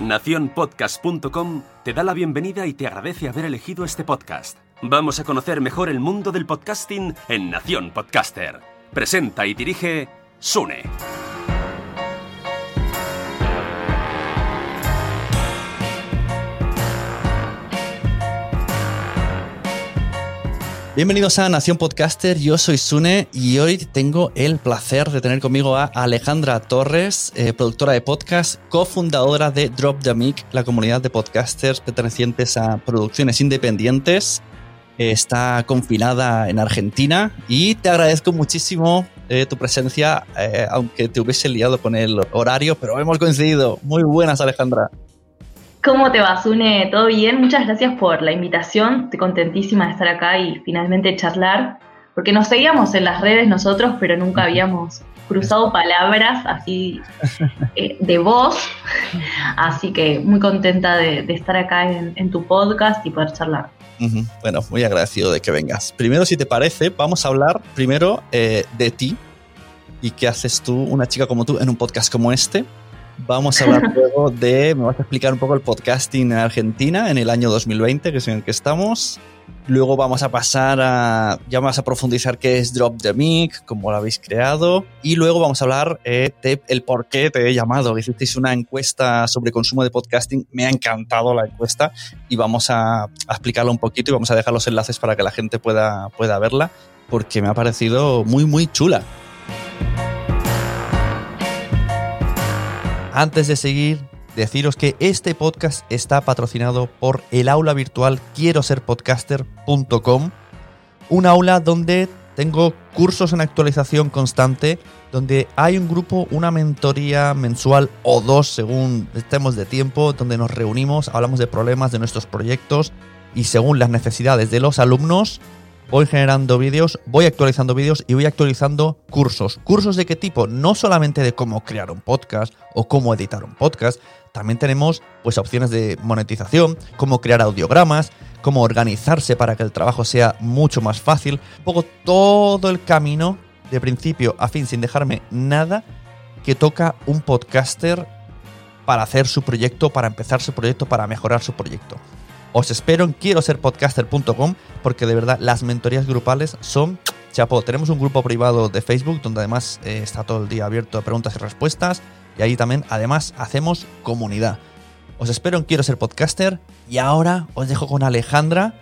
Naciónpodcast.com te da la bienvenida y te agradece haber elegido este podcast. Vamos a conocer mejor el mundo del podcasting en Nación Podcaster. Presenta y dirige Sune. Bienvenidos a Nación Podcaster, yo soy Sune y hoy tengo el placer de tener conmigo a Alejandra Torres, eh, productora de podcast, cofundadora de Drop the Mic, la comunidad de podcasters pertenecientes a producciones independientes. Eh, está confinada en Argentina y te agradezco muchísimo eh, tu presencia, aunque te hubiese liado con el horario, pero hemos coincidido. Muy buenas, Alejandra. ¿Cómo te va, Sune? ¿Todo bien? Muchas gracias por la invitación. Estoy contentísima de estar acá y finalmente charlar, porque nos seguíamos en las redes nosotros, pero nunca habíamos cruzado palabras así eh, de voz. Así que muy contenta de, estar acá en, tu podcast y poder charlar. Bueno, muy agradecido de que vengas. Primero, si te parece, vamos a hablar primero eh, de ti y qué haces tú, una chica como tú, en un podcast como este. Vamos a hablar luego de, me vas a explicar un poco el podcasting en Argentina en el año 2020, que es en el que estamos. Luego vamos a pasar a, ya vamos a profundizar qué es Drop the Mic, cómo lo habéis creado. Y luego vamos a hablar eh, el por qué te he llamado. Hicisteis una encuesta sobre consumo de podcasting. Me ha encantado la encuesta y vamos a, a explicarla un poquito y vamos a dejar los enlaces para que la gente pueda, pueda verla porque me ha parecido muy, muy chula. Antes de seguir, deciros que este podcast está patrocinado por el aula virtual quiero ser podcaster.com, un aula donde tengo cursos en actualización constante, donde hay un grupo, una mentoría mensual o dos según estemos de tiempo, donde nos reunimos, hablamos de problemas de nuestros proyectos y según las necesidades de los alumnos, voy generando vídeos, voy actualizando vídeos y voy actualizando cursos. ¿Cursos de qué tipo? No solamente de cómo crear un podcast o cómo editar un podcast, también tenemos pues opciones de monetización, cómo crear audiogramas, cómo organizarse para que el trabajo sea mucho más fácil, un poco todo el camino de principio a fin sin dejarme nada que toca un podcaster para hacer su proyecto, para empezar su proyecto, para mejorar su proyecto. Os espero en quiero ser podcaster.com porque de verdad las mentorías grupales son chapo. Tenemos un grupo privado de Facebook donde además eh, está todo el día abierto a preguntas y respuestas y ahí también además hacemos comunidad. Os espero en quiero ser podcaster y ahora os dejo con Alejandra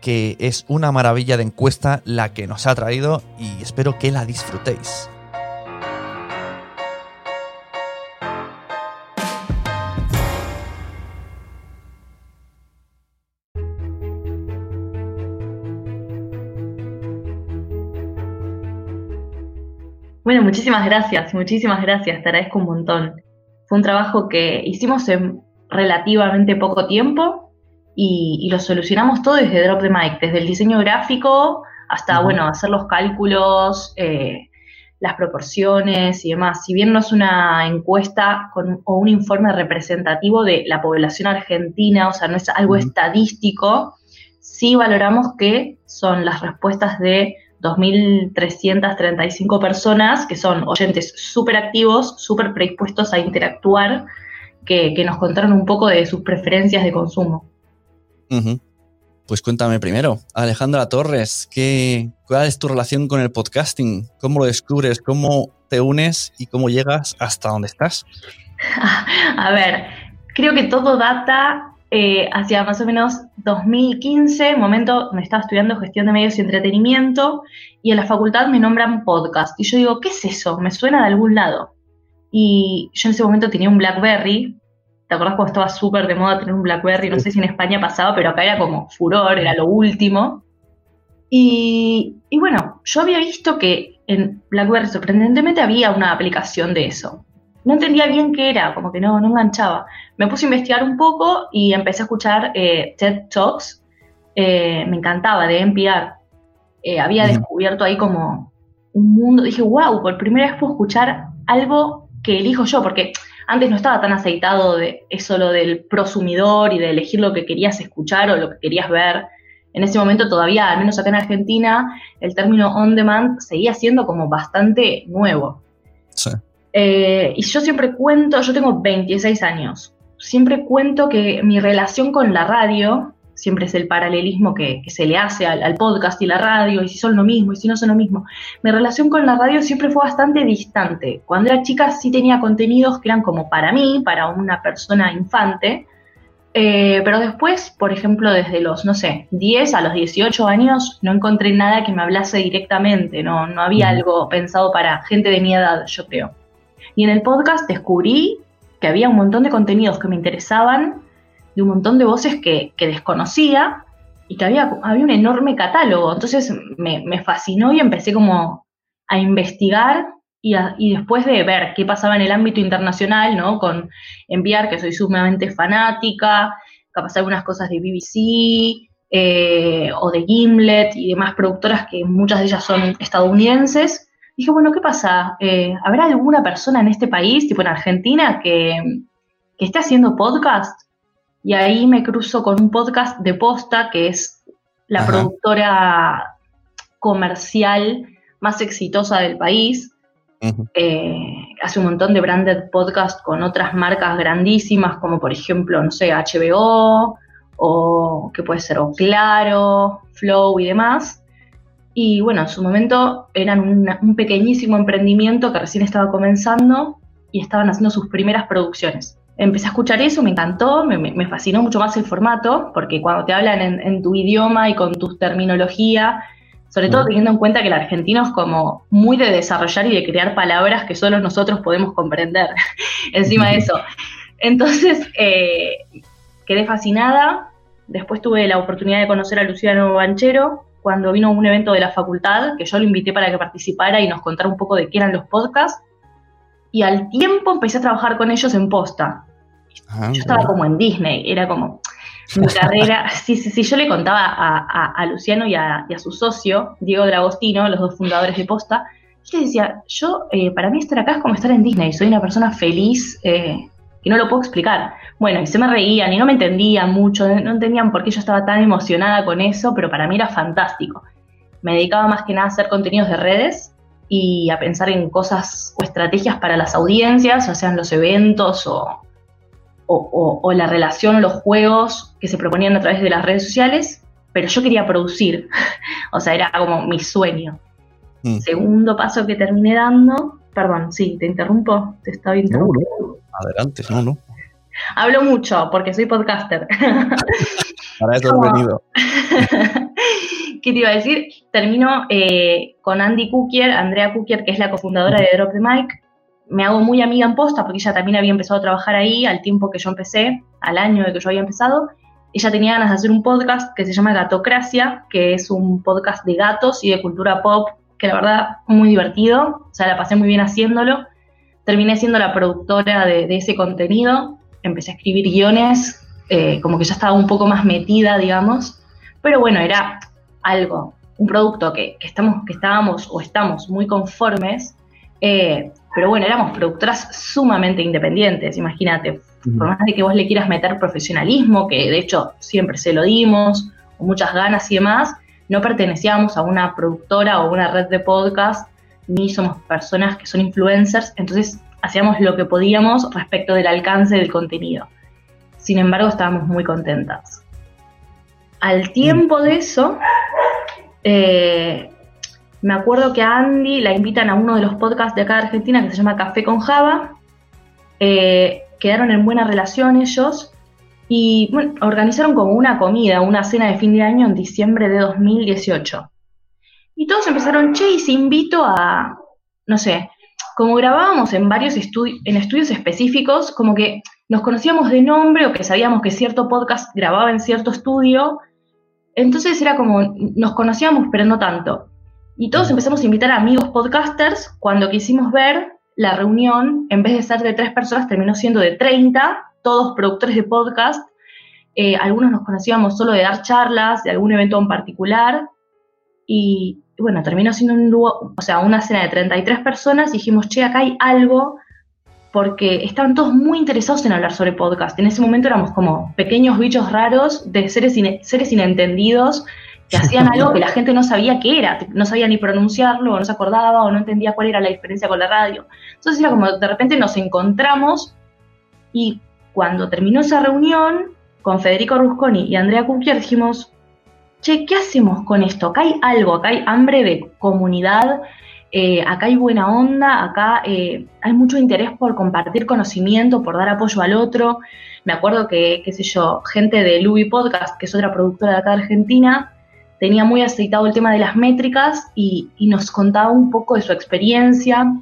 que es una maravilla de encuesta la que nos ha traído y espero que la disfrutéis. Bueno, muchísimas gracias, muchísimas gracias, te agradezco un montón. Fue un trabajo que hicimos en relativamente poco tiempo y, lo solucionamos todo desde Drop the Mic, desde el diseño gráfico hasta, bueno, hacer los cálculos, eh, las proporciones y demás. Si bien no es una encuesta con, o un informe representativo de la población argentina, o sea, no es algo estadístico, sí valoramos que son las respuestas de 2.335 personas que son oyentes súper activos, súper predispuestos a interactuar, que, nos contaron un poco de sus preferencias de consumo. Pues cuéntame primero, Alejandra Torres, ¿qué, ¿cuál es tu relación con el podcasting? ¿Cómo lo descubres? ¿Cómo te unes y cómo llegas hasta donde estás? A ver, creo que todo data eh, hacia más o menos 2015, momento me estaba estudiando gestión de medios y entretenimiento, y en la facultad me nombran podcast. Y yo digo, ¿qué es eso? Me suena de algún lado. Y yo en ese momento tenía un Blackberry. ¿Te acordás cuando estaba súper de moda tener un Blackberry? No sé si en España pasaba, pero acá era como furor, era lo último. Y, y bueno, yo había visto que en Blackberry sorprendentemente había una aplicación de eso no entendía bien qué era, como que no, no enganchaba. Me puse a investigar un poco y empecé a escuchar eh, TED Talks. Eh, me encantaba, de NPR. Eh, había descubierto ahí como un mundo. Dije, wow, por primera vez puedo escuchar algo que elijo yo, porque antes no estaba tan aceitado de eso lo del prosumidor y de elegir lo que querías escuchar o lo que querías ver. En ese momento todavía, al menos acá en Argentina, el término on demand seguía siendo como bastante nuevo. Sí. Eh, y yo siempre cuento, yo tengo 26 años. siempre cuento que mi relación con la radio, siempre es el paralelismo que, se le hace al, podcast y la radio, y si son lo mismo, y si no son lo mismo. Mi relación con la radio siempre fue bastante distante. Cuando era chica sí tenía contenidos que eran como para mí, para una persona infante, eh, pero después, por ejemplo, desde los, no sé, 10 a los 18 años, no encontré nada que me hablase directamente, no, no había algo pensado para gente de mi edad, yo creo. Y en el podcast descubrí que había un montón de contenidos que me interesaban y un montón de voces que, desconocía y que había, había un enorme catálogo. Entonces me, me fascinó y empecé como a investigar y, después de ver qué pasaba en el ámbito internacional, ¿no? Con enviar, que soy sumamente fanática, capaz algunas cosas de BBC eh, o de Gimlet y demás productoras que muchas de ellas son estadounidenses, dije, bueno, ¿qué pasa? Eh, ¿Habrá alguna persona en este país, tipo en Argentina, que, que esté haciendo podcast? Y ahí me cruzo con un podcast de Posta, que es la productora comercial más exitosa del país, eh, hace un montón de branded podcast con otras marcas grandísimas, como por ejemplo, no sé, HBO, o que puede ser o Claro, Flow y demás. Y bueno, en su momento eran un pequeñísimo emprendimiento que recién estaba comenzando y estaban haciendo sus primeras producciones. Empecé a escuchar eso, me encantó, me, fascinó mucho más el formato, porque cuando te hablan en, en tu idioma y con tu terminología sobre todo teniendo en cuenta que el argentino es como muy de desarrollar y de crear palabras que solo nosotros podemos comprender encima de eso. Entonces, eh, quedé fascinada. Después tuve la oportunidad de conocer a Luciano Banchero cuando vino a un evento de la facultad, que yo lo invité para que participara y nos contara un poco de qué eran los podcasts. Y al tiempo empecé a trabajar con ellos en posta. Ah, yo estaba como en Disney, era como, mi carrera, sí, sí, sí, yo le contaba a, Luciano y a, su socio, Diego Dragostino, los dos fundadores de Posta, yo les decía, yo, eh, para mí estar acá es como estar en Disney, soy una persona feliz, eh, que no lo puedo explicar. Bueno, y se me reían y no me entendían mucho, no entendían por qué yo estaba tan emocionada con eso, pero para mí era fantástico. Me dedicaba más que nada a hacer contenidos de redes y a pensar en cosas o estrategias para las audiencias, o sean los eventos o, o, la relación o los juegos que se proponían a través de las redes sociales, pero yo quería producir, o sea, era como mi sueño. Mm. Segundo paso que terminé dando, perdón, sí, te interrumpo, te estaba interrumpiendo. Adelante, no, no. Hablo mucho porque soy podcaster. Para eso he venido. ¿Qué te iba a decir? Termino eh, con Andy Cookier, Andrea Cookier, que es la cofundadora de Drop the Mic, me hago muy amiga en posta porque ella también había empezado a trabajar ahí al tiempo que yo empecé, al año de que yo había empezado. Ella tenía ganas de hacer un podcast que se llama Gatocracia, que es un podcast de gatos y de cultura pop, que la verdad muy divertido, o sea, la pasé muy bien haciéndolo. Terminé siendo la productora de, ese contenido, empecé a escribir guiones, eh, como que ya estaba un poco más metida, digamos, pero bueno, era algo, un producto que, estamos, que estábamos o estamos muy conformes, eh, pero bueno, éramos productoras sumamente independientes, imagínate, por más de que vos le quieras meter profesionalismo, que de hecho siempre se lo dimos, muchas ganas y demás, no pertenecíamos a una productora o una red de podcast, ni somos personas que son influencers, entonces hacíamos lo que podíamos respecto del alcance del contenido. Sin embargo, estábamos muy contentas. Al tiempo de eso, eh, me acuerdo que a Andy la invitan a uno de los podcasts de acá de Argentina que se llama Café con Java. Eh, quedaron en buena relación ellos y bueno, organizaron como una comida, una cena de fin de año en diciembre de 2018. Y todos empezaron, che, y se invito a, no sé, como grabábamos en varios estudios, en estudios específicos, como que nos conocíamos de nombre o que sabíamos que cierto podcast grababa en cierto estudio, entonces era como, nos conocíamos, pero no tanto. Y todos empezamos a invitar a amigos podcasters. Cuando quisimos ver la reunión, en vez de ser de tres personas, terminó siendo de 30, todos productores de podcast. Eh, algunos nos conocíamos solo de dar charlas, de algún evento en particular. Y, bueno, terminó siendo un o sea, una cena de 33 personas y dijimos, che, acá hay algo, porque estaban todos muy interesados en hablar sobre podcast. En ese momento éramos como pequeños bichos raros de seres, seres inentendidos que hacían algo que la gente no sabía qué era, no sabía ni pronunciarlo, o no se acordaba, o no entendía cuál era la diferencia con la radio. Entonces era como de repente nos encontramos y cuando terminó esa reunión, con Federico Rusconi y Andrea Cupier dijimos, che, ¿qué hacemos con esto? Acá hay algo, acá hay hambre de comunidad, eh, acá hay buena onda, acá eh, hay mucho interés por compartir conocimiento, por dar apoyo al otro. Me acuerdo que, qué sé yo, gente de Louis Podcast, que es otra productora de acá de Argentina, tenía muy aceitado el tema de las métricas y, nos contaba un poco de su experiencia.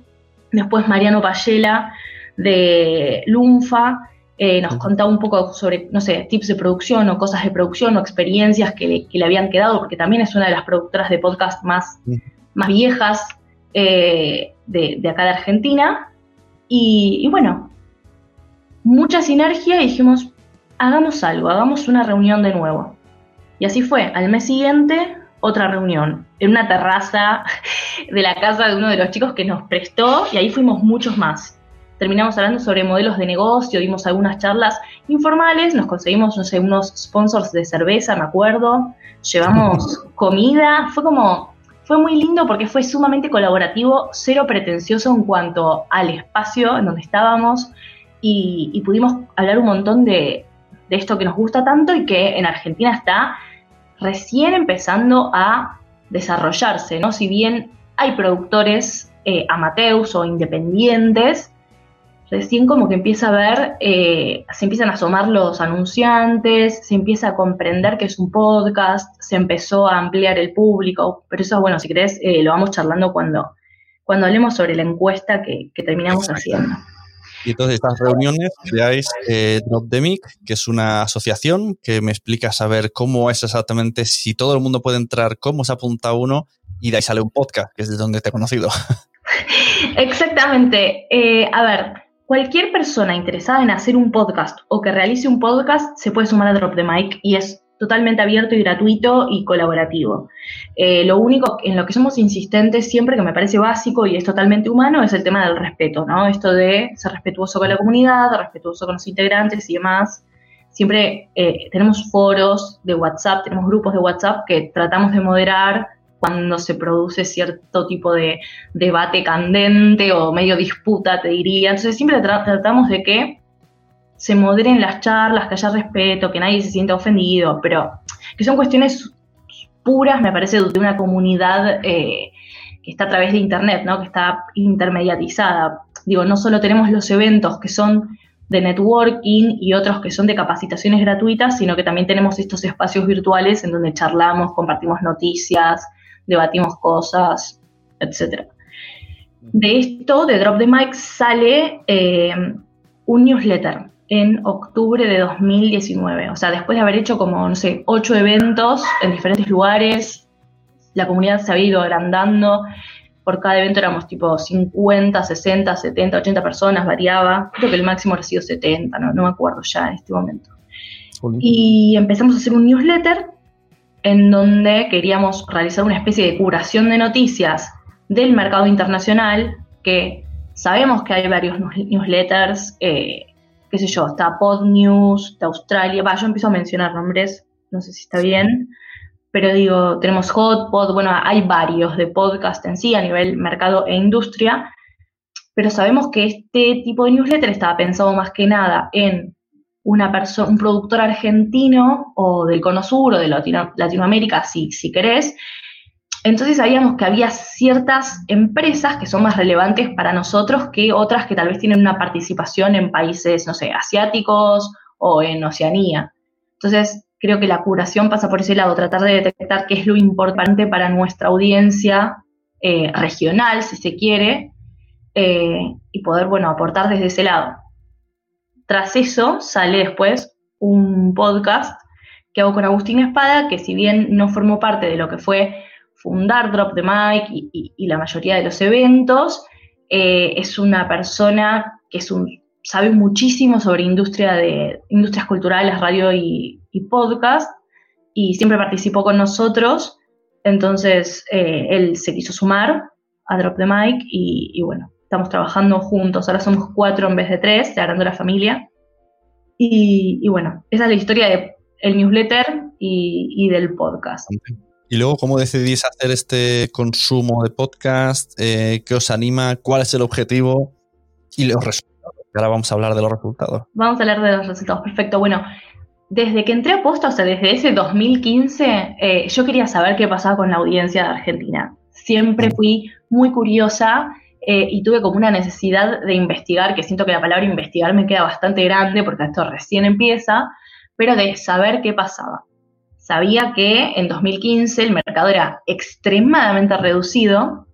Después Mariano Payela de Lunfa eh, nos contaba un poco sobre, no sé, tips de producción o cosas de producción o experiencias que le, habían quedado, porque también es una de las productoras de podcast más, más viejas eh, de, acá de Argentina. Y, bueno, mucha sinergia y dijimos, hagamos algo, hagamos una reunión de nuevo. Y así fue, al mes siguiente, otra reunión, en una terraza de la casa de uno de los chicos que nos prestó y ahí fuimos muchos más. Terminamos hablando sobre modelos de negocio, dimos algunas charlas informales, nos conseguimos, no sé, unos sponsors de cerveza, me acuerdo, llevamos comida, fue como fue muy lindo porque fue sumamente colaborativo, cero pretencioso en cuanto al espacio en donde estábamos y, pudimos hablar un montón de, esto que nos gusta tanto y que en Argentina está recién empezando a desarrollarse, ¿no? Si bien hay productores eh, amateurs o independientes, recién como que empieza a ver, eh, se empiezan a asomar los anunciantes, se empieza a comprender que es un podcast, se empezó a ampliar el público, pero eso, bueno, si querés, eh, lo vamos charlando cuando, cuando hablemos sobre la encuesta que, terminamos haciendo. Y entonces estas reuniones creáis eh, Drop the Mic, que es una asociación que me explica saber cómo es exactamente, si todo el mundo puede entrar, cómo se apunta uno, y de ahí sale un podcast, que es de donde te he conocido. Exactamente. a ver, Cualquier persona interesada en hacer un podcast o que realice un podcast se puede sumar a Drop the Mic y es totalmente abierto y gratuito y colaborativo. Eh, lo único en lo que somos insistentes siempre, que me parece básico y es totalmente humano, es el tema del respeto, ¿no? Esto de ser respetuoso con la comunidad, respetuoso con los integrantes y demás. Siempre eh, tenemos foros de WhatsApp, tenemos grupos de WhatsApp que tratamos de moderar cuando se produce cierto tipo de debate candente o medio disputa, te diría. Entonces siempre tratamos de que se moderen las charlas, que haya respeto, que nadie se sienta ofendido, pero que son cuestiones puras, me parece, de una comunidad eh, que está a través de Internet, ¿no? que está intermediatizada. Digo, no solo tenemos los eventos que son de networking y otros que son de capacitaciones gratuitas, sino que también tenemos estos espacios virtuales en donde charlamos, compartimos noticias, debatimos cosas, etc. De esto, de Drop the Mic, sale eh, un newsletter en octubre de 2019. O sea, después de haber hecho como, no sé, ocho eventos en diferentes lugares, la comunidad se ha ido agrandando. Por cada evento éramos tipo 50, 60, 70, 80 personas, variaba. Creo que el máximo ha sido 70, no, no me acuerdo ya en este momento. Y empezamos a hacer un newsletter en donde queríamos realizar una especie de curación de noticias del mercado internacional, que sabemos que hay varios newsletters, eh, qué sé yo, está Pod News de Australia, va, yo empiezo a mencionar nombres, no sé si está bien, pero digo, tenemos Hotpod, bueno, hay varios de podcast en sí a nivel mercado e industria, pero sabemos que este tipo de newsletter estaba pensado más que nada en una persona, un productor argentino o del Cono Sur o de Latinoamérica, si, si querés. Entonces sabíamos que había ciertas empresas que son más relevantes para nosotros que otras que tal vez tienen una participación en países, no sé, asiáticos o en Oceanía. Entonces creo que la curación pasa por ese lado, tratar de detectar qué es lo importante para nuestra audiencia eh, regional, si se quiere, eh, y poder, bueno, aportar desde ese lado. Tras eso sale después un podcast que hago con Agustín Espada, que si bien no formó parte de lo que fue fundar Drop the Mic y, la mayoría de los eventos, eh, es una persona que es un, sabe muchísimo sobre industria de, industrias culturales, radio y, podcast, y siempre participó con nosotros, entonces eh, él se quiso sumar a Drop the Mic y bueno, estamos trabajando juntos, ahora somos cuatro en vez de tres, Agrando la Familia. Y, bueno, esa es la historia del newsletter y, del podcast. Y luego, ¿cómo decidís hacer este consumo de podcast? Eh, ¿Qué os anima? ¿Cuál es el objetivo? Y los resultados. Ahora vamos a hablar de los resultados. Vamos a hablar de los resultados, perfecto. Bueno, desde que entré a Posta, o sea, desde ese 2015, eh, yo quería saber qué pasaba con la audiencia de Argentina. Siempre mm. fui muy curiosa eh, y tuve como una necesidad de investigar, que siento que la palabra investigar me queda bastante grande porque esto recién empieza, pero de saber qué pasaba. Sabía que en 2015 el mercado era extremadamente reducido,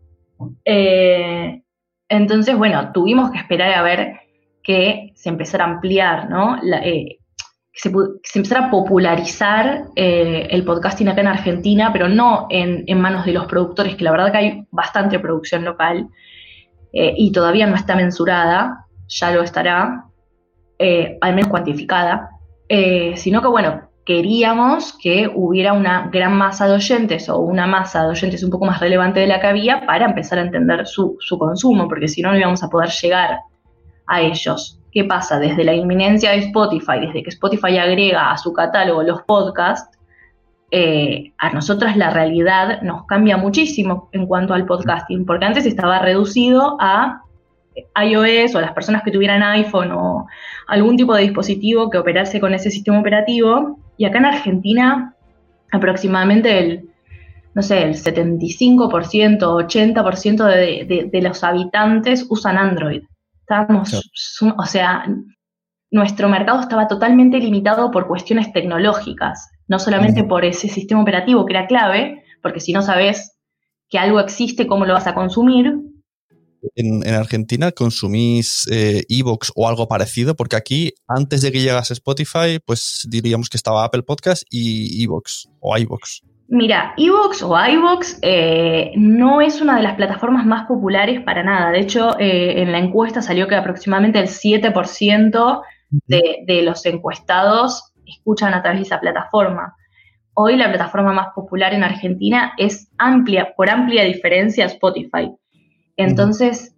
eh, entonces, bueno, tuvimos que esperar a ver que se empezara a ampliar, ¿no? Eh, que, se, empezara a popularizar el podcasting acá en Argentina, pero no en, en, manos de los productores, que la verdad que hay bastante producción local, eh, y todavía no está mensurada, ya lo estará, eh, al menos cuantificada, eh, sino que, bueno, queríamos que hubiera una gran masa de oyentes o una masa de oyentes un poco más relevante de la que había para empezar a entender su, su consumo, porque si no, no íbamos a poder llegar a ellos. ¿Qué pasa? Desde la inminencia de Spotify, desde que Spotify agrega a su catálogo los podcasts, eh, a nosotras la realidad nos cambia muchísimo en cuanto al podcasting, porque antes estaba reducido a iOS o las personas que tuvieran iPhone o algún tipo de dispositivo que operase con ese sistema operativo. Y acá en Argentina, aproximadamente el, no sé, el 75%, 80% de, de, los habitantes usan Android. Estábamos, o sea, nuestro mercado estaba totalmente limitado por cuestiones tecnológicas no solamente por ese sistema operativo que era clave, porque si no sabes que algo existe, ¿cómo lo vas a consumir? En, Argentina consumís eh, Evox o algo parecido, porque aquí, antes de que llegase Spotify, pues diríamos que estaba Apple Podcast y Evox o iVox. Mira, Evox o iVox eh, no es una de las plataformas más populares para nada. De hecho, eh, en la encuesta salió que aproximadamente el 7% de, de los encuestados escuchan a través de esa plataforma. Hoy la plataforma más popular en Argentina es amplia, por amplia diferencia Spotify. Entonces,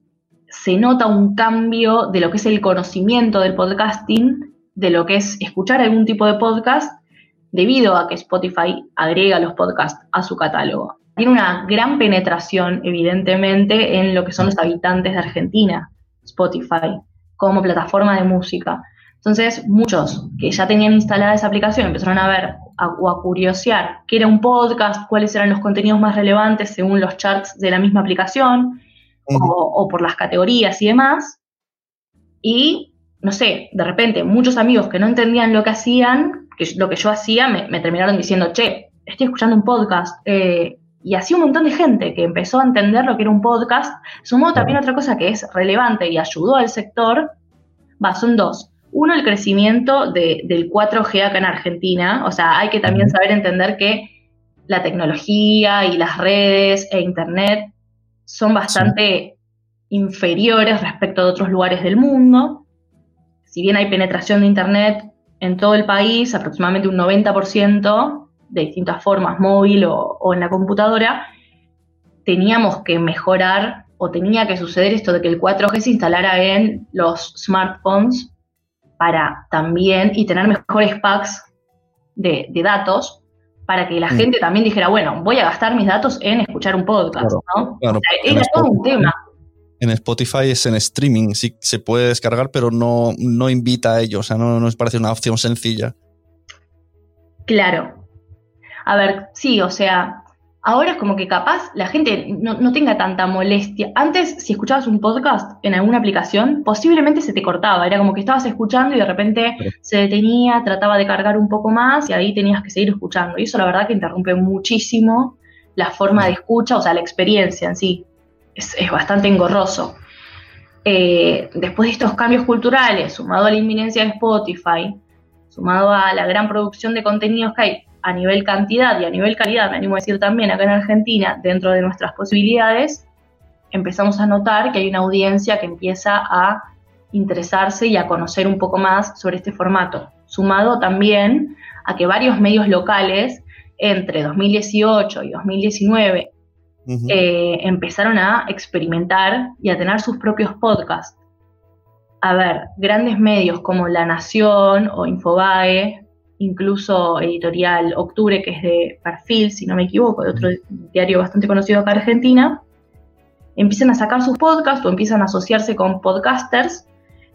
se nota un cambio de lo que es el conocimiento del podcasting, de lo que es escuchar algún tipo de podcast, debido a que Spotify agrega los podcasts a su catálogo. Tiene una gran penetración, evidentemente, en lo que son los habitantes de Argentina, Spotify, como plataforma de música. Entonces, muchos que ya tenían instalada esa aplicación empezaron a ver o a curiosear qué era un podcast, cuáles eran los contenidos más relevantes según los charts de la misma aplicación o, por las categorías y demás. Y, no sé, de repente muchos amigos que no entendían lo que hacían, que lo que yo hacía, me, terminaron diciendo, che, estoy escuchando un podcast. Eh, y así un montón de gente que empezó a entender lo que era un podcast. Sumó también otra cosa que es relevante y ayudó al sector. Va, son dos uno, el crecimiento del 4G acá en Argentina. O sea, hay que también saber entender que la tecnología y las redes e Internet son bastante inferiores respecto a otros lugares del mundo. Si bien hay penetración de Internet en todo el país, aproximadamente un 90% de distintas formas, móvil o, o en la computadora, teníamos que mejorar o tenía que suceder esto de que el 4G se instalara en los smartphones para también y tener mejores packs de, datos para que la mm. gente también dijera, bueno, voy a gastar mis datos en escuchar un podcast, ¿no? era todo un tema. En Spotify es en streaming, sí se puede descargar, pero no, no invita a ello, o sea, no nos parece una opción sencilla. Claro. A ver, sí, o sea, ahora es como que capaz la gente no, tenga tanta molestia. Antes, si escuchabas un podcast en alguna aplicación, posiblemente se te cortaba. Era como que estabas escuchando y de repente se detenía, trataba de cargar un poco más y ahí tenías que seguir escuchando. Y eso la verdad que interrumpe muchísimo la forma de escucha, o sea, la experiencia en sí. Es, bastante engorroso. Eh, después de estos cambios culturales, sumado a la inminencia de Spotify, sumado a la gran producción de contenidos que hay, a nivel cantidad y a nivel calidad, me animo a decir también acá en Argentina, dentro de nuestras posibilidades, empezamos a notar que hay una audiencia que empieza a interesarse y a conocer un poco más sobre este formato, sumado también a que varios medios locales entre 2018 y 2019 eh, empezaron a experimentar y a tener sus propios podcasts. A ver, grandes medios como La Nación o Infobae incluso editorial Octubre, que es de Perfil, si no me equivoco, de otro diario bastante conocido acá en Argentina, empiezan a sacar sus podcasts o empiezan a asociarse con podcasters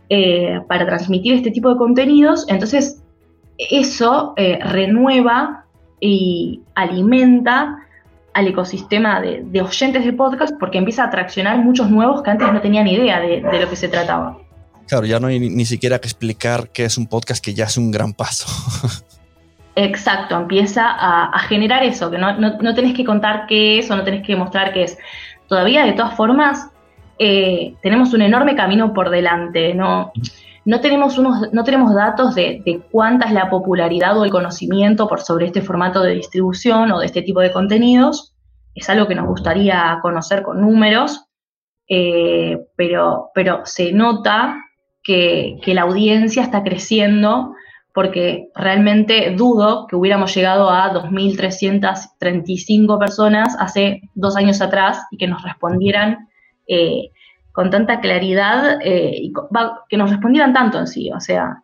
eh, para transmitir este tipo de contenidos, entonces eso eh, renueva y alimenta al ecosistema de, oyentes de podcast porque empieza a atraccionar muchos nuevos que antes no tenían idea de, lo que se trataba. Claro, ya no hay ni, siquiera que explicar qué es un podcast, que ya es un gran paso. Exacto, empieza a, generar eso, que no, no, tenés que contar qué es o no tenés que mostrar qué es. Todavía, de todas formas, eh, tenemos un enorme camino por delante, ¿no? No tenemos, unos, no tenemos datos de, de, cuánta es la popularidad o el conocimiento por sobre este formato de distribución o de este tipo de contenidos. Es algo que nos gustaría conocer con números, eh, pero, pero se nota que, que, la audiencia está creciendo porque realmente dudo que hubiéramos llegado a 2.335 personas hace dos años atrás y que nos respondieran eh, con tanta claridad eh, y que nos respondieran tanto en sí, o sea,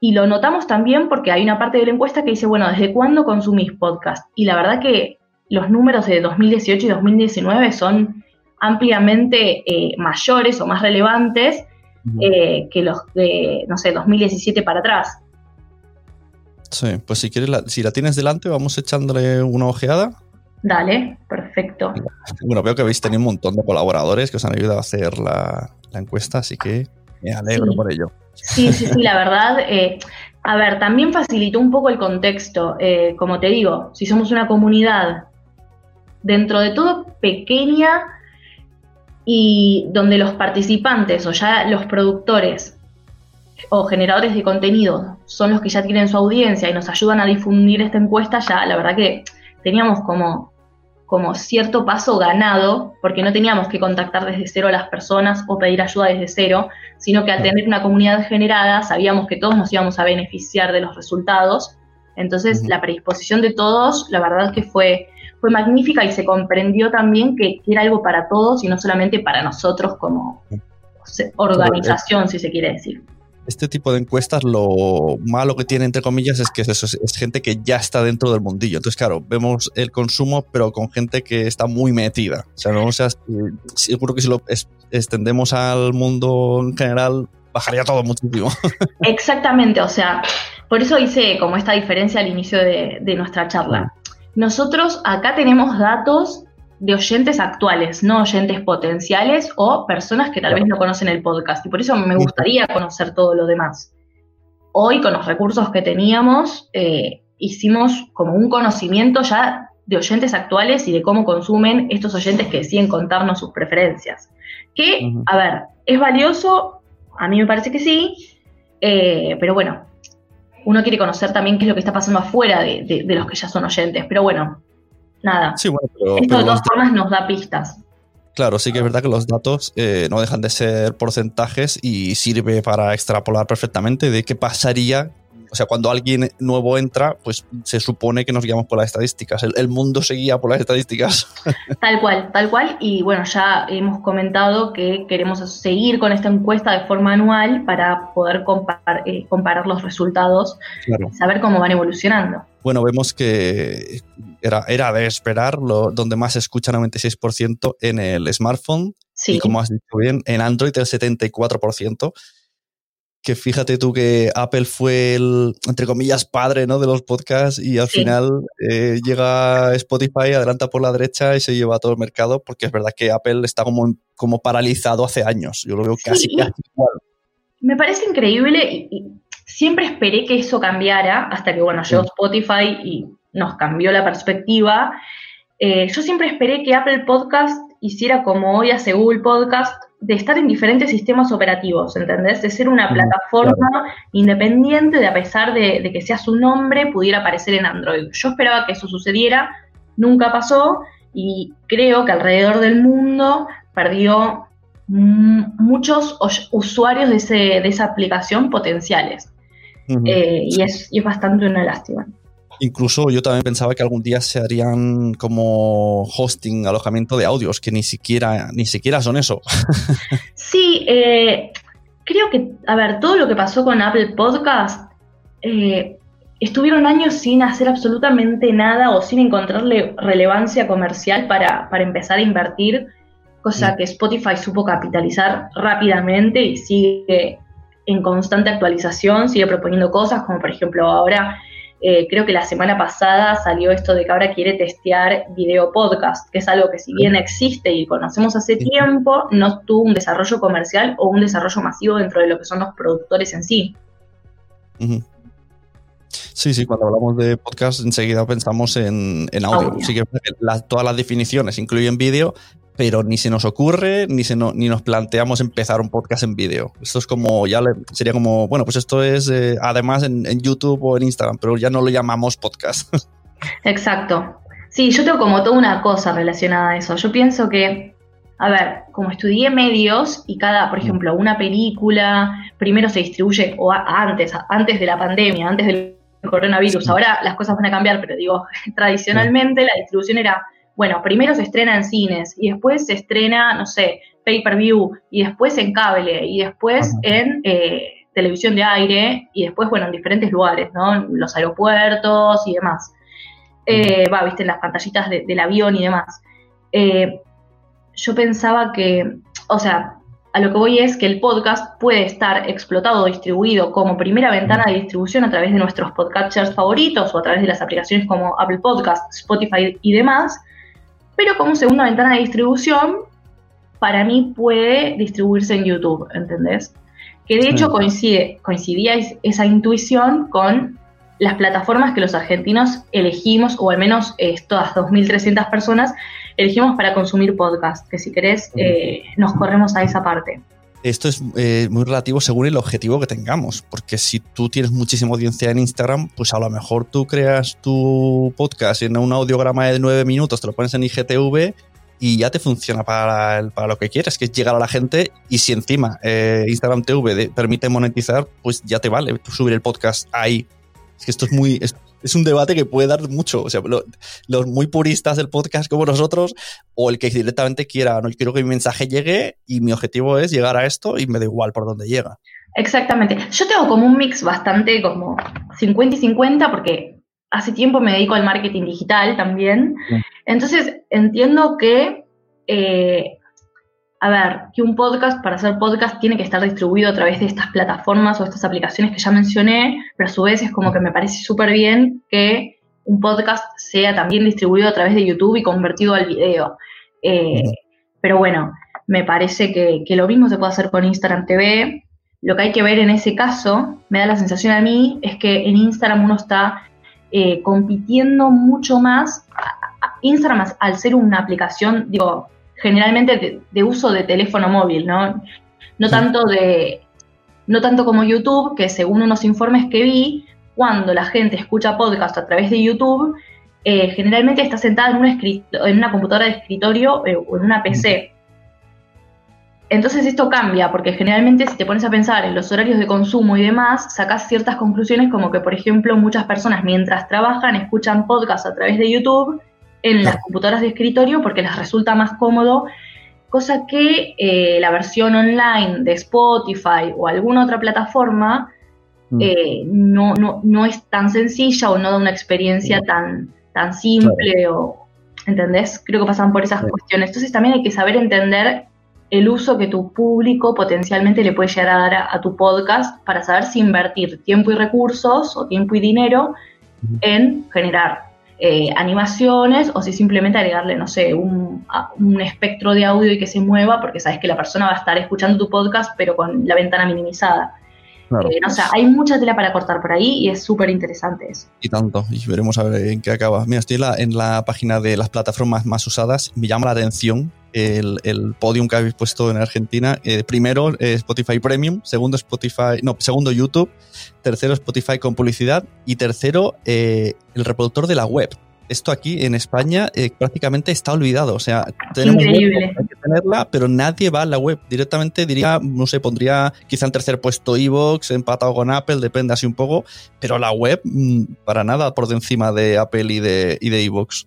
y lo notamos también porque hay una parte de la encuesta que dice, bueno, ¿desde cuándo consumís podcast? Y la verdad que los números de 2018 y 2019 son ampliamente eh, mayores o más relevantes eh, que los de, no sé, 2017 para atrás. Sí, pues si quieres, si la tienes delante, vamos echándole una ojeada. Dale, perfecto. Bueno, veo que habéis tenido un montón de colaboradores que os han ayudado a hacer la, encuesta, así que me alegro por ello. Sí, sí, sí, la verdad. Eh, a ver, también facilitó un poco el contexto. Eh, como te digo, si somos una comunidad dentro de todo pequeña y donde los participantes o ya los productores o generadores de contenido son los que ya tienen su audiencia y nos ayudan a difundir esta encuesta, ya la verdad que teníamos como como cierto paso ganado, porque no teníamos que contactar desde cero a las personas o pedir ayuda desde cero, sino que al tener una comunidad generada sabíamos que todos nos íbamos a beneficiar de los resultados. Entonces la predisposición de todos, la verdad que fue, fue magnífica y se comprendió también que, era algo para todos y no solamente para nosotros como organización, si se quiere decir este tipo de encuestas lo malo que tiene, entre comillas, es que es, eso, es, gente que ya está dentro del mundillo. Entonces, claro, vemos el consumo, pero con gente que está muy metida. O sea, no, sea seguro que si lo extendemos al mundo en general, bajaría todo muchísimo. Exactamente, o sea, por eso hice como esta diferencia al inicio de, de nuestra charla. Nosotros acá tenemos datos de oyentes actuales, no oyentes potenciales o personas que tal vez no conocen el podcast. Y por eso me gustaría conocer todo lo demás. Hoy, con los recursos que teníamos, eh, hicimos como un conocimiento ya de oyentes actuales y de cómo consumen estos oyentes que deciden contarnos sus preferencias. Que, a ver, es valioso, a mí me parece que sí, eh, pero bueno, uno quiere conocer también qué es lo que está pasando afuera de los que ya son oyentes. Pero bueno, nada. Sí, bueno, pero, Esto de todas formas nos da pistas. Claro, sí que es verdad que los datos eh, no dejan de ser porcentajes y sirve para extrapolar perfectamente de qué pasaría. O sea, cuando alguien nuevo entra, pues se supone que nos guiamos por las estadísticas. El, mundo se guía por las estadísticas. Tal cual, tal cual. Y bueno, ya hemos comentado que queremos seguir con esta encuesta de forma anual para poder comparar, eh, comparar los resultados, y saber cómo van evolucionando. Bueno, vemos que era, era de esperar, lo, donde más se escucha 96% en el smartphone. Y como has dicho bien, en Android el 74%. Que fíjate tú que Apple fue el, entre comillas, padre ¿no? de los podcasts y al final eh, llega Spotify, adelanta por la derecha y se lleva a todo el mercado, porque es verdad que Apple está como, como paralizado hace años. Yo lo veo casi, casi igual. Me parece increíble y, Siempre esperé que eso cambiara hasta que, bueno, llegó Spotify y nos cambió la perspectiva. Eh, yo siempre esperé que Apple Podcast hiciera como hoy hace Google Podcast, de estar en diferentes sistemas operativos, ¿entendés? De ser una plataforma independiente, de a pesar de, de, que sea su nombre, pudiera aparecer en Android. Yo esperaba que eso sucediera, nunca pasó, y creo que alrededor del mundo perdió muchos usuarios de, ese, de esa aplicación potenciales. Eh, y, es, bastante una lástima. Incluso yo también pensaba que algún día se harían como hosting, alojamiento de audios, que ni siquiera, ni siquiera son eso. sí, eh, creo que, a ver, todo lo que pasó con Apple Podcast, eh, estuvieron años sin hacer absolutamente nada o sin encontrarle relevancia comercial para, empezar a invertir, cosa que Spotify supo capitalizar rápidamente y sigue en constante actualización, sigue proponiendo cosas, como por ejemplo ahora eh, creo que la semana pasada salió esto de que ahora quiere testear video podcast, que es algo que si bien existe y conocemos hace tiempo, no tuvo un desarrollo comercial o un desarrollo masivo dentro de lo que son los productores en sí. Sí, sí, cuando hablamos de podcast enseguida pensamos en, audio. Sí que todas las definiciones incluyen vídeo, pero ni se nos ocurre ni, se ni nos planteamos empezar un podcast en vídeo. Esto es como, ya sería como, bueno, pues esto es eh, además en, YouTube o en Instagram, pero ya no lo llamamos podcast. Exacto. Sí, yo tengo como toda una cosa relacionada a eso. Yo pienso que, a ver, como estudié medios y cada, por mm. ejemplo, una película primero se distribuye, o antes, antes de la pandemia, antes del coronavirus, ahora las cosas van a cambiar, pero digo, tradicionalmente la distribución era bueno, primero se estrena en cines y después se estrena, no sé, pay-per-view y después en cable y después en eh, televisión de aire y después, bueno, en diferentes lugares, ¿no? Los aeropuertos y demás. Eh, va, viste, en las pantallitas del avión y demás. Eh, yo pensaba que, o sea, a lo que voy es que el podcast puede estar explotado o distribuido como primera ventana de distribución a través de nuestros podcasters favoritos o a través de las aplicaciones como Apple Podcast, Spotify y demás, pero como segunda ventana de distribución, para mí puede distribuirse en YouTube, ¿entendés? Que de hecho coincide, coincidía esa intuición con las plataformas que los argentinos elegimos, o al menos todas 2.300 personas, elegimos para consumir podcast, que si querés eh, nos corremos a esa parte. Esto es eh, muy relativo según el objetivo que tengamos, porque si tú tienes muchísima audiencia en Instagram, pues a lo mejor tú creas tu podcast en un audiograma de nueve minutos, te lo pones en IGTV y ya te funciona para, para lo que quieres, que es llegar a la gente y si encima eh, Instagram TV permite monetizar, pues ya te vale subir el podcast ahí. Es que esto es muy, un debate que puede dar mucho. O sea, los muy puristas del podcast como nosotros, o el que directamente quiera, no quiero que mi mensaje llegue y mi objetivo es llegar a esto y me da igual por dónde llega. Exactamente. Yo tengo como un mix bastante como 50 y 50 porque hace tiempo me dedico al marketing digital también. Entonces entiendo que eh, a ver, que un podcast, para hacer podcast, tiene que estar distribuido a través de estas plataformas o estas aplicaciones que ya mencioné, pero a su vez es como que me parece súper bien que un podcast sea también distribuido a través de YouTube y convertido al video. Eh, pero bueno, me parece que, lo mismo se puede hacer con Instagram TV. Lo que hay que ver en ese caso, me da la sensación a mí, es que en Instagram uno está eh, compitiendo mucho más. Instagram, al ser una aplicación, digo, generalmente de, uso de teléfono móvil, ¿no? No tanto de, no tanto como YouTube, que según unos informes que vi, cuando la gente escucha podcast a través de YouTube, eh, generalmente está sentada en, un en una computadora de escritorio eh, o en una PC. Entonces esto cambia, porque generalmente si te pones a pensar en los horarios de consumo y demás, sacas ciertas conclusiones como que, por ejemplo, muchas personas mientras trabajan escuchan podcast a través de YouTube en las computadoras de escritorio porque les resulta más cómodo, cosa que eh, la versión online de Spotify o alguna otra plataforma mm. eh, no, no, es tan sencilla o no da una experiencia tan, tan simple o, ¿entendés? Creo que pasan por esas cuestiones. Entonces también hay que saber entender el uso que tu público potencialmente le puede llegar a dar a, tu podcast para saber si invertir tiempo y recursos o tiempo y dinero en generar eh, animaciones o si simplemente agregarle, no sé, un, espectro de audio y que se mueva porque sabes que la persona va a estar escuchando tu podcast pero con la ventana minimizada. Eh, o sea, hay mucha tela para cortar por ahí y es súper interesante eso. Y tanto, y veremos a ver en qué acaba. Mira, estoy en la, página de las plataformas más usadas. Me llama la atención el, el podium que habéis puesto en Argentina. Eh, primero, Spotify Premium. Segundo, Spotify. No, segundo, YouTube. Tercero, Spotify con publicidad. Y tercero, eh, el reproductor de la web esto aquí en España eh, prácticamente está olvidado. O sea, tenemos que tenerla, pero nadie va a la web. Directamente diría, no sé, pondría quizá en tercer puesto Evox, empatado con Apple, depende así un poco, pero la web mm, para nada por encima de Apple y de y de Evox.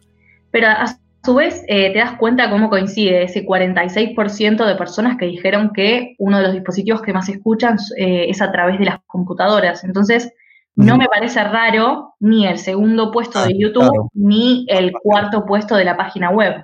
Pero a su vez eh, te das cuenta cómo coincide ese 46% de personas que dijeron que uno de los dispositivos que más escuchan eh, es a través de las computadoras. Entonces, no me parece raro ni el segundo puesto de ah, YouTube ni el cuarto puesto de la página web.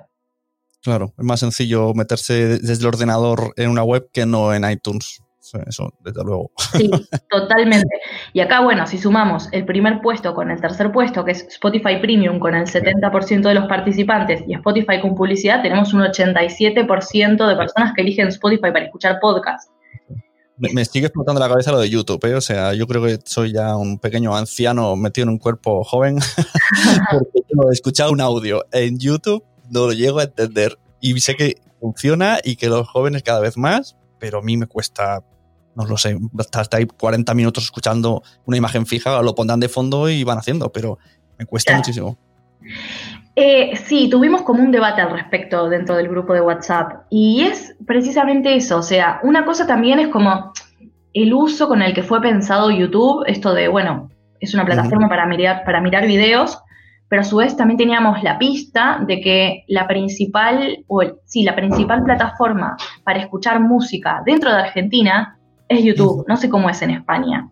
Claro, es más sencillo meterse desde el ordenador en una web que no en iTunes. Eso, desde luego. Sí, totalmente. Y acá, bueno, si sumamos el primer puesto con el tercer puesto, que es Spotify Premium, con el 70% de los participantes, y Spotify con publicidad, tenemos un 87% de personas que eligen Spotify para escuchar podcast. Me, sigue explotando la cabeza lo de YouTube, ¿eh? o sea, yo creo que soy ya un pequeño anciano metido en un cuerpo joven, porque he escuchado un audio en YouTube, no lo llego a entender, y sé que funciona y que los jóvenes cada vez más, pero a mí me cuesta, no lo sé, hasta ahí 40 minutos escuchando una imagen fija, lo pondrán de fondo y van haciendo, pero me cuesta muchísimo. Eh, sí, tuvimos como un debate al respecto dentro del grupo de WhatsApp y es precisamente eso, o sea, una cosa también es como el uso con el que fue pensado YouTube, esto de, bueno, es una plataforma para, mirar, para mirar videos, pero a su vez también teníamos la pista de que la principal, o sí, la principal plataforma para escuchar música dentro de Argentina es YouTube, no sé cómo es en España.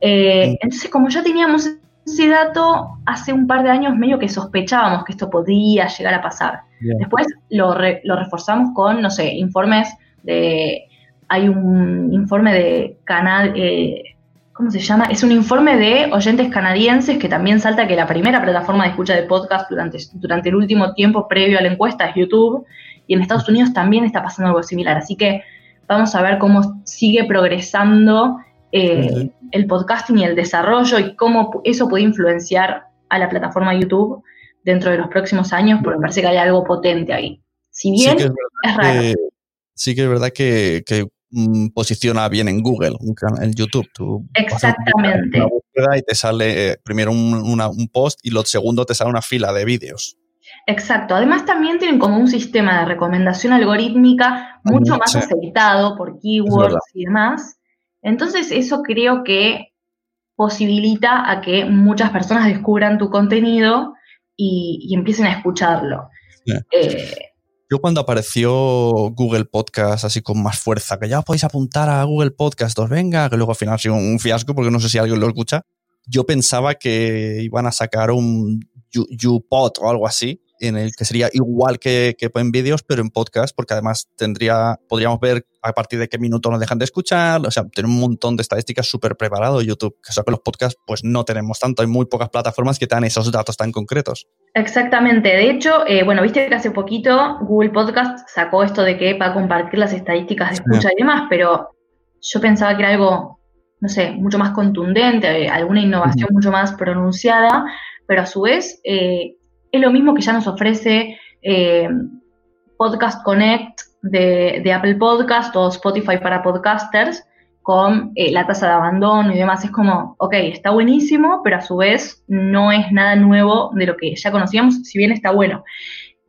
Eh, entonces, como ya teníamos ese dato hace un par de años medio que sospechábamos que esto podía llegar a pasar. Después lo, reforzamos con, no sé, informes de... Hay un informe de canal... Eh, ¿Cómo se llama? Es un informe de oyentes canadienses que también salta que la primera plataforma de escucha de podcast durante, durante el último tiempo previo a la encuesta es YouTube. Y en Estados Unidos también está pasando algo similar. Así que vamos a ver cómo sigue progresando eh, el podcasting y el desarrollo y cómo eso puede influenciar a la plataforma YouTube dentro de los próximos años, porque me parece que hay algo potente ahí. Si bien sí es, raro. sí que es verdad que, mm, posiciona bien en Google, en YouTube. Exactamente. y te sale eh, primero un, post y lo segundo te sale una fila de vídeos. Exacto. Además también tienen como un sistema de recomendación algorítmica mucho más aceitado por keywords y demás. Entonces eso creo que posibilita a que muchas personas descubran tu contenido y, empiecen a escucharlo. Eh, yo cuando apareció Google Podcast así con más fuerza, que ya podéis apuntar a Google Podcast, os venga, que luego al final ha sido un fiasco porque no sé si alguien lo escucha, yo pensaba que iban a sacar un YouPod o algo así, en el que sería igual que, en vídeos, pero en podcast, porque además tendría, podríamos ver a partir de qué minuto nos dejan de escuchar, o sea, tiene un montón de estadísticas súper preparado YouTube, que sea que los podcasts pues no tenemos tanto, hay muy pocas plataformas que te dan esos datos tan concretos. Exactamente, de hecho, eh, bueno, viste que hace poquito Google Podcast sacó esto de que para compartir las estadísticas de escucha y demás, pero yo pensaba que era algo, no sé, mucho más contundente, alguna innovación mucho más pronunciada, pero a su vez... Eh, es lo mismo que ya nos ofrece eh, Podcast Connect de, Apple Podcast o Spotify para podcasters con eh, la tasa de abandono y demás. Es como, ok, está buenísimo, pero a su vez no es nada nuevo de lo que ya conocíamos, si bien está bueno.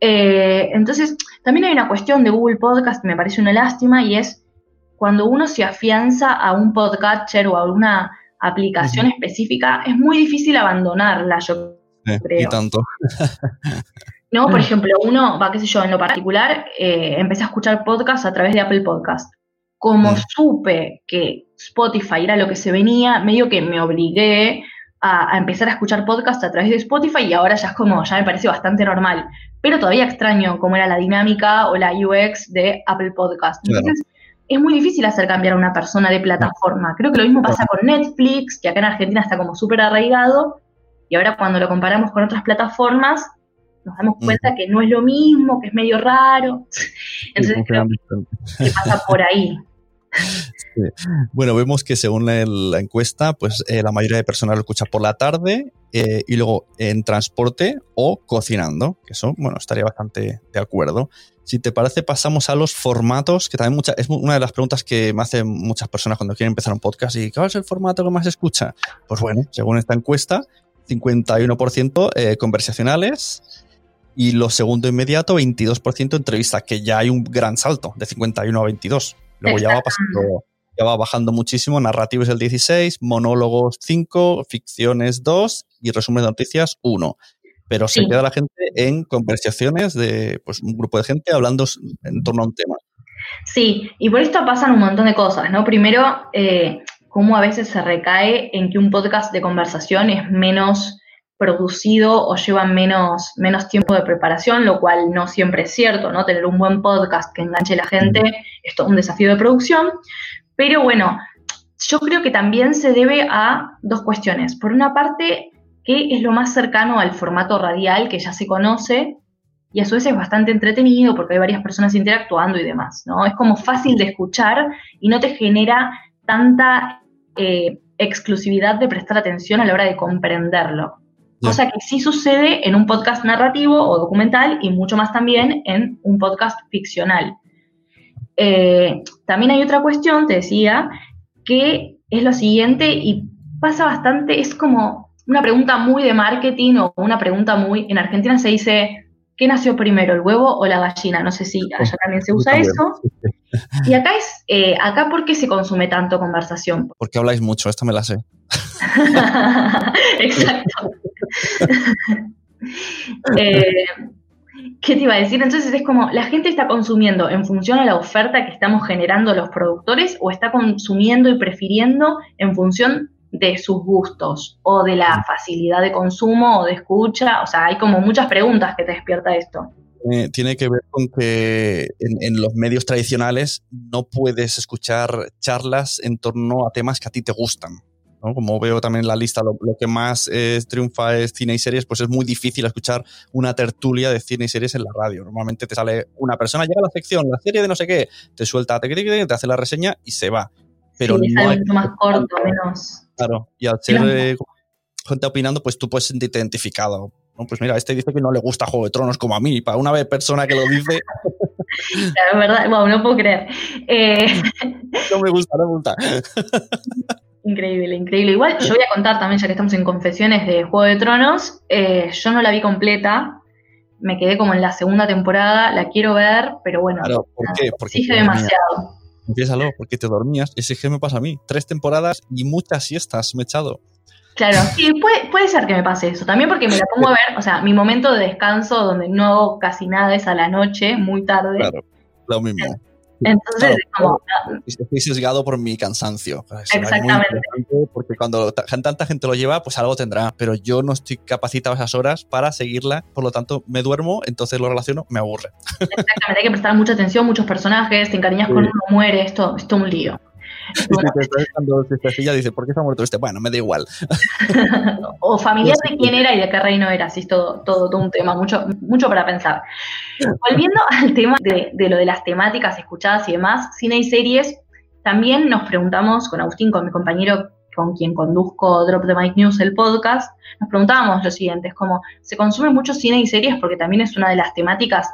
Eh, entonces, también hay una cuestión de Google Podcast, me parece una lástima, y es cuando uno se afianza a un podcatcher o a una aplicación específica, es muy difícil abandonarla, yo y tanto. no, por ejemplo, uno, va, qué sé yo, en lo particular, eh, empecé a escuchar podcast a través de Apple Podcast. Como supe que Spotify era lo que se venía, medio que me obligué a, empezar a escuchar podcast a través de Spotify y ahora ya es como, ya me parece bastante normal. Pero todavía extraño cómo era la dinámica o la UX de Apple Podcast. Entonces, es muy difícil hacer cambiar a una persona de plataforma. Creo que lo mismo pasa con Netflix, que acá en Argentina está como súper arraigado, y ahora cuando lo comparamos con otras plataformas, nos damos cuenta que no es lo mismo, que es medio raro. Entonces creo que, pasa por ahí. Bueno, vemos que según la, encuesta, pues eh, la mayoría de personas lo escucha por la tarde eh, y luego en transporte o cocinando, que eso, bueno, estaría bastante de acuerdo. Si te parece, pasamos a los formatos, que también mucha, es una de las preguntas que me hacen muchas personas cuando quieren empezar un podcast y ¿cuál es el formato que más escucha? Pues bueno, según esta encuesta, 51% eh, conversacionales y lo segundo inmediato, 22% entrevistas, que ya hay un gran salto de 51 a 22. Luego ya va pasando, ya va bajando muchísimo. Narrativos el 16, monólogos 5, ficciones 2 y resumen de noticias 1. Pero se queda la gente en conversaciones de pues, un grupo de gente hablando en torno a un tema. Sí, y por esto pasan un montón de cosas, ¿no? Primero, eh, cómo a veces se recae en que un podcast de conversación es menos producido o lleva menos, menos tiempo de preparación, lo cual no siempre es cierto, ¿no? Tener un buen podcast que enganche a la gente es todo un desafío de producción, Pero bueno, yo creo que también se debe a dos cuestiones. Por una parte, que es lo más cercano al formato radial que ya se conoce y a su vez es bastante entretenido porque hay varias personas interactuando y demás, ¿no? Es como fácil de escuchar y no te genera tanta eh, exclusividad de prestar atención a la hora de comprenderlo. Cosa que sí sucede en un podcast narrativo o documental y mucho más también en un podcast ficcional. Eh, también hay otra cuestión, te decía, que es lo siguiente y pasa bastante, es como una pregunta muy de marketing o una pregunta muy, en Argentina se dice, ¿qué nació primero, el huevo o la gallina? No sé si allá también se usa eso. Y acá es, eh, acá ¿por qué se consume tanto conversación? Porque habláis mucho, esta me la sé. Exacto. Eh, ¿Qué te iba a decir? Entonces es como, ¿la gente está consumiendo en función a la oferta que estamos generando los productores o está consumiendo y prefiriendo en función de sus gustos o de la facilidad de consumo o de escucha? O sea, hay como muchas preguntas que te despierta esto. Eh, tiene que ver con que en, los medios tradicionales no puedes escuchar charlas en torno a temas que a ti te gustan. Como veo también en la lista, lo, que más eh, triunfa es cine y series, pues es muy difícil escuchar una tertulia de cine y series en la radio. Normalmente te sale una persona, llega a la sección, la serie de no sé qué, te suelta, te, te hace la reseña y se va. Pero sí, no es más corto, menos. Claro, y al ser eh, gente opinando, pues tú puedes sentirte identificado. Pues mira, este dice que no le gusta Juego de Tronos como a mí, para una vez persona que lo dice. claro, es verdad, wow, no puedo creer. Eh, no me gusta, no me gusta. Increíble, increíble. Igual yo voy a contar también, ya que estamos en confesiones de Juego de Tronos, eh, yo no la vi completa, me quedé como en la segunda temporada, la quiero ver, pero bueno, claro, ¿por qué? Porque exige demasiado. Empiézalo, porque te dormías, ese que me pasa a mí, tres temporadas y muchas siestas me he echado. Claro, sí, puede, puede ser que me pase eso, también porque me la pongo a ver, o sea, mi momento de descanso donde no hago casi nada es a la noche, muy tarde. Claro, lo mismo. Entonces, como, estoy sesgado por mi cansancio. Exactamente. Porque cuando tanta gente lo lleva, pues algo tendrá, pero yo no estoy capacitado esas horas para seguirla, por lo tanto me duermo, entonces lo relaciono, me aburre. Exactamente, hay que prestar mucha atención, muchos personajes, te encariñas con uno, muere, esto, esto es un lío. Cuando se ya dice, ¿por qué ha muerto este? Bueno, me da igual. o familiar de quién era y de qué reino era, así es todo, todo, todo un tema, mucho, mucho para pensar. Volviendo al tema de, de lo de las temáticas escuchadas y demás, cine y series, también nos preguntamos con Agustín, con mi compañero con quien conduzco Drop the Mic News, el podcast, nos preguntábamos lo siguiente, es como, ¿se consume mucho cine y series porque también es una de las temáticas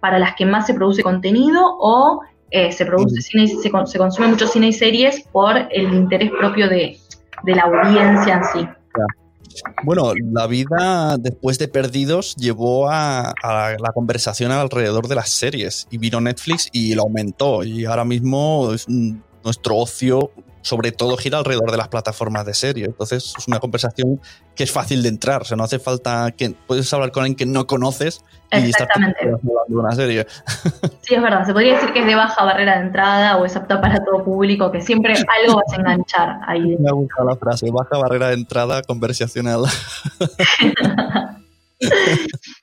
para las que más se produce contenido o eh, se produce cine, se, se, consume mucho cine y series por el interés propio de, la audiencia en sí. Bueno, la vida después de Perdidos llevó a, la conversación alrededor de las series y vino Netflix y lo aumentó. Y ahora mismo nuestro ocio sobre todo gira alrededor de las plataformas de serie. Entonces es una conversación que es fácil de entrar. O sea, no hace falta que puedes hablar con alguien que no conoces y estar hablando de una serie. Sí, es verdad. Se podría decir que es de baja barrera de entrada o es apta para todo público, que siempre algo vas a enganchar ahí. Me ha gustado la frase, baja barrera de entrada conversacional.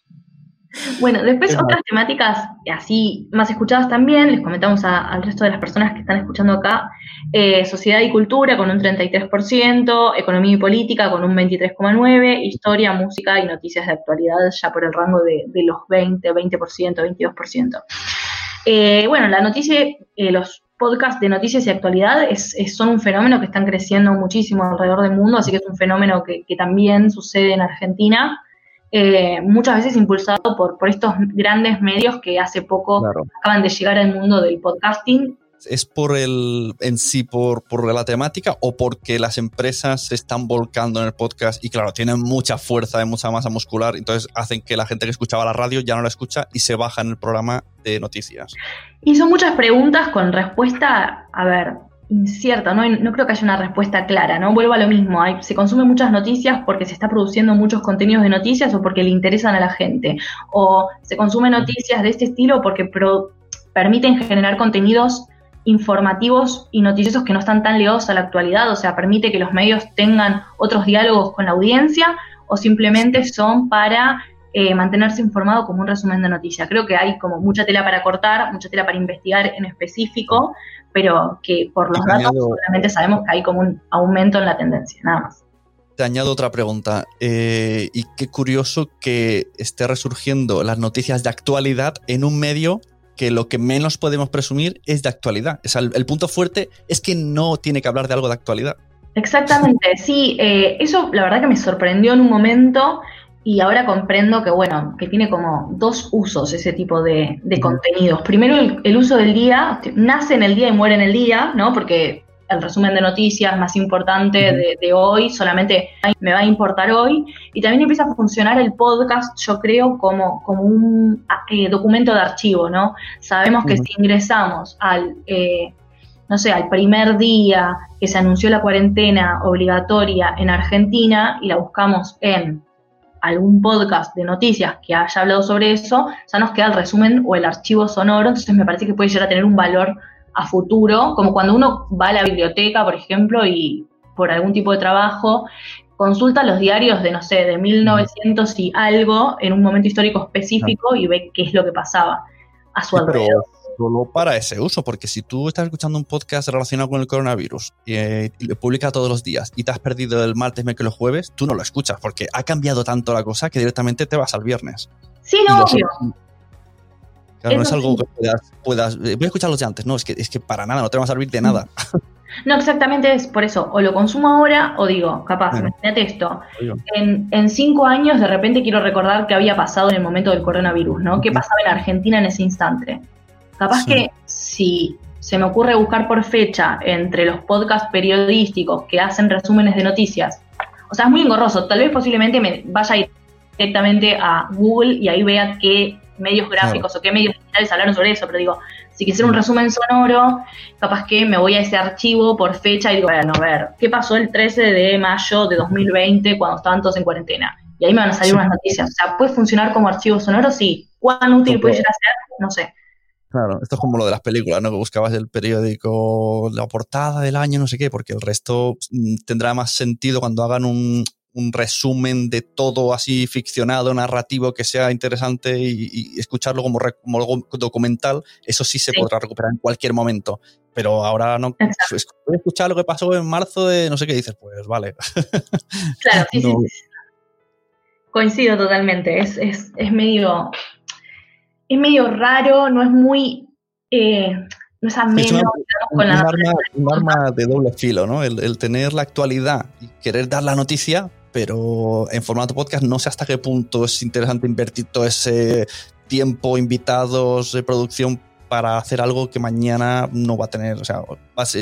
Bueno, después otras temáticas así más escuchadas también, les comentamos al resto de las personas que están escuchando acá, eh, sociedad y cultura con un 33%, economía y política con un 23,9%, historia, música y noticias de actualidad ya por el rango de, los 20, 20%, 22%. bueno, la noticia, eh, los podcasts de noticias y actualidad es, son un fenómeno que están creciendo muchísimo alrededor del mundo, así que es un fenómeno que, que también sucede en Argentina. Eh, muchas veces impulsado por, por estos grandes medios que hace poco acaban de llegar al mundo del podcasting. ¿Es por el en sí, por, por la temática o porque las empresas se están volcando en el podcast y claro, tienen mucha fuerza y mucha masa muscular, entonces hacen que la gente que escuchaba la radio ya no la escucha y se baja en el programa de noticias? Y son muchas preguntas con respuesta, a ver, incierta, ¿no? no creo que haya una respuesta clara, ¿no? Vuelvo a lo mismo, se consumen muchas noticias porque se está produciendo muchos contenidos de noticias o porque le interesan a la gente, o se consumen noticias de este estilo porque permiten generar contenidos informativos y noticiosos que no están tan ligados a la actualidad, o sea, permite que los medios tengan otros diálogos con la audiencia, o simplemente son para eh, mantenerse informado como un resumen de noticias. Creo que hay como mucha tela para cortar, mucha tela para investigar en específico, pero que por los datos solamente sabemos que hay como un aumento en la tendencia, nada más. Te añado otra pregunta. Eh, y qué curioso que esté resurgiendo las noticias de actualidad en un medio que lo que menos podemos presumir es de actualidad. el, punto fuerte es que no tiene que hablar de algo de actualidad. Exactamente, sí, eh, eso la verdad que me sorprendió en un momento y ahora comprendo que, bueno, que tiene como dos usos ese tipo de, contenidos. Primero, el, uso del día, nace en el día y muere en el día, ¿no? Porque el resumen de noticias más importante de, hoy solamente me va a importar hoy. Y también empieza a funcionar el podcast, yo creo, como, como un eh, documento de archivo, ¿no? Sabemos que si ingresamos al, eh, no sé, al primer día que se anunció la cuarentena obligatoria en Argentina y la buscamos en algún podcast de noticias que haya hablado sobre eso, ya nos queda el resumen o el archivo sonoro, entonces me parece que puede llegar a tener un valor a futuro, como cuando uno va a la biblioteca, por ejemplo, y por algún tipo de trabajo, consulta los diarios de, no sé, de 1900 y algo en un momento histórico específico y ve qué es lo que pasaba a su alrededor. Solo para ese uso, porque si tú estás escuchando un podcast relacionado con el coronavirus eh, y lo publica todos los días y te has perdido el martes, miércoles, jueves, tú no lo escuchas porque ha cambiado tanto la cosa que directamente te vas al viernes. Sí, no, obvio. Claro, no es algo que puedas, eh, Voy a escuchar los de antes, no, es que, es que para nada, no te va a servir de nada. No, exactamente es por eso. O lo consumo ahora o digo, capaz, imagínate esto. En, cinco años, de repente quiero recordar qué había pasado en el momento del coronavirus, ¿no? ¿Qué pasaba en Argentina en ese instante? Capaz que si se me ocurre buscar por fecha entre los podcasts periodísticos que hacen resúmenes de noticias, o sea, es muy engorroso. Tal vez posiblemente me vaya a ir directamente a Google y ahí vea qué medios gráficos o qué medios digitales hablaron sobre eso, pero digo, si quisiera un resumen sonoro, capaz que me voy a ese archivo por fecha y digo, bueno, a ver, ¿qué pasó el 13 de mayo de 2020 cuando estaban todos en cuarentena? Y ahí me van a salir unas noticias. O sea, ¿puede funcionar como archivo sonoro? Sí. ¿Cuán útil puede llegar a ser? No sé. Claro, esto es como lo de las películas, ¿no? Que buscabas el periódico, la portada del año, no sé qué, porque el resto mm, tendrá más sentido cuando hagan un, un resumen de todo así ficcionado, narrativo, que sea interesante y, escucharlo como, como, documental, eso sí se podrá recuperar en cualquier momento. Pero ahora no. escuchar lo que pasó en marzo de no sé qué dices, pues vale. Claro, sí, sí, Coincido totalmente. Es, es, es, medio. Es medio raro, no es muy. Eh, no es ameno, con la arma, un arma de doble filo, ¿no? El, el, tener la actualidad y querer dar la noticia, pero en formato podcast no sé hasta qué punto es interesante invertir todo ese tiempo, invitados, de producción para hacer algo que mañana no va a tener, o sea,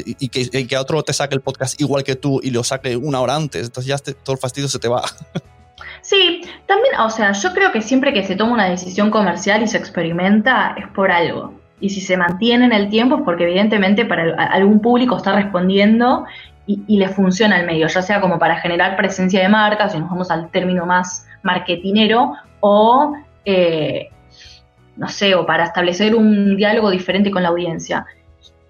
y, que, que, otro te saque el podcast igual que tú y lo saque una hora antes, entonces ya todo el fastidio se te va. Sí, también, o sea, yo creo que siempre que se toma una decisión comercial y se experimenta es por algo. Y si se mantiene en el tiempo es porque evidentemente para algún público está respondiendo y, le funciona el medio, ya sea como para generar presencia de marca, si nos vamos al término más marketinero, o eh, no sé, o para establecer un diálogo diferente con la audiencia.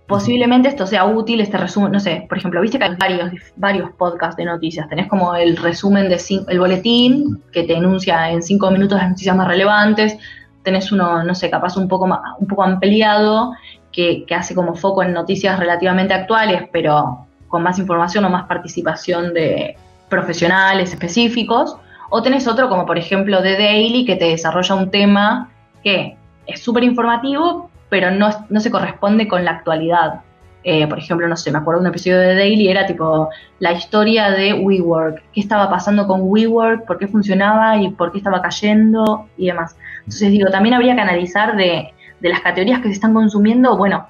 Posiblemente esto sea útil, este resumen, no sé, por ejemplo, viste que hay varios, varios podcasts de noticias, tenés como el resumen de el boletín que te enuncia en cinco minutos las noticias más relevantes, tenés uno, no sé, capaz un poco, más, un poco ampliado que, que hace como foco en noticias relativamente actuales, pero con más información o más participación de profesionales específicos, o tenés otro como por ejemplo The Daily que te desarrolla un tema que es súper informativo, pero no, se corresponde con la actualidad. Eh, por ejemplo, no sé, me acuerdo de un episodio de Daily, era tipo la historia de WeWork, qué estaba pasando con WeWork, por qué funcionaba y por qué estaba cayendo y demás. Entonces digo, también habría que analizar de, de las categorías que se están consumiendo, bueno,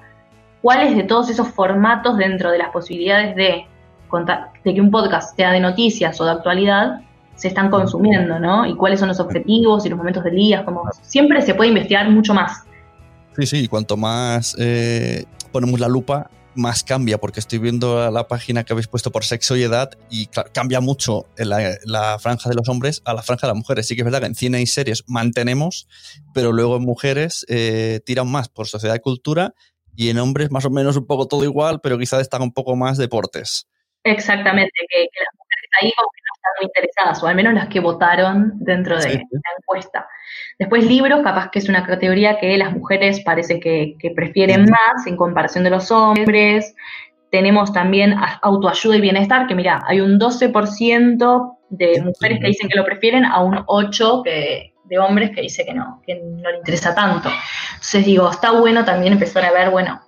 cuáles de todos esos formatos dentro de las posibilidades de, de que un podcast sea de noticias o de actualidad se están consumiendo, ¿no? Y cuáles son los objetivos y los momentos del día, como siempre se puede investigar mucho más. Sí, sí, y cuanto más eh, ponemos la lupa, más cambia, porque estoy viendo la página que habéis puesto por sexo y edad y cambia mucho la, la, franja de los hombres a la franja de las mujeres. Sí que es verdad que en cine y series mantenemos, pero luego en mujeres eh, tiran más por sociedad y cultura y en hombres más o menos un poco todo igual, pero quizá destaca un poco más deportes. Exactamente, que, las mujeres ahí están muy interesadas, o al menos las que votaron dentro de la encuesta. Después libros, capaz que es una categoría que las mujeres parece que, prefieren más en comparación de los hombres. Tenemos también autoayuda y bienestar, que mira, hay un 12% de mujeres que dicen que lo prefieren a un 8% que, de hombres que dice que no, que no le interesa tanto. Entonces digo, está bueno también empezar a ver, bueno,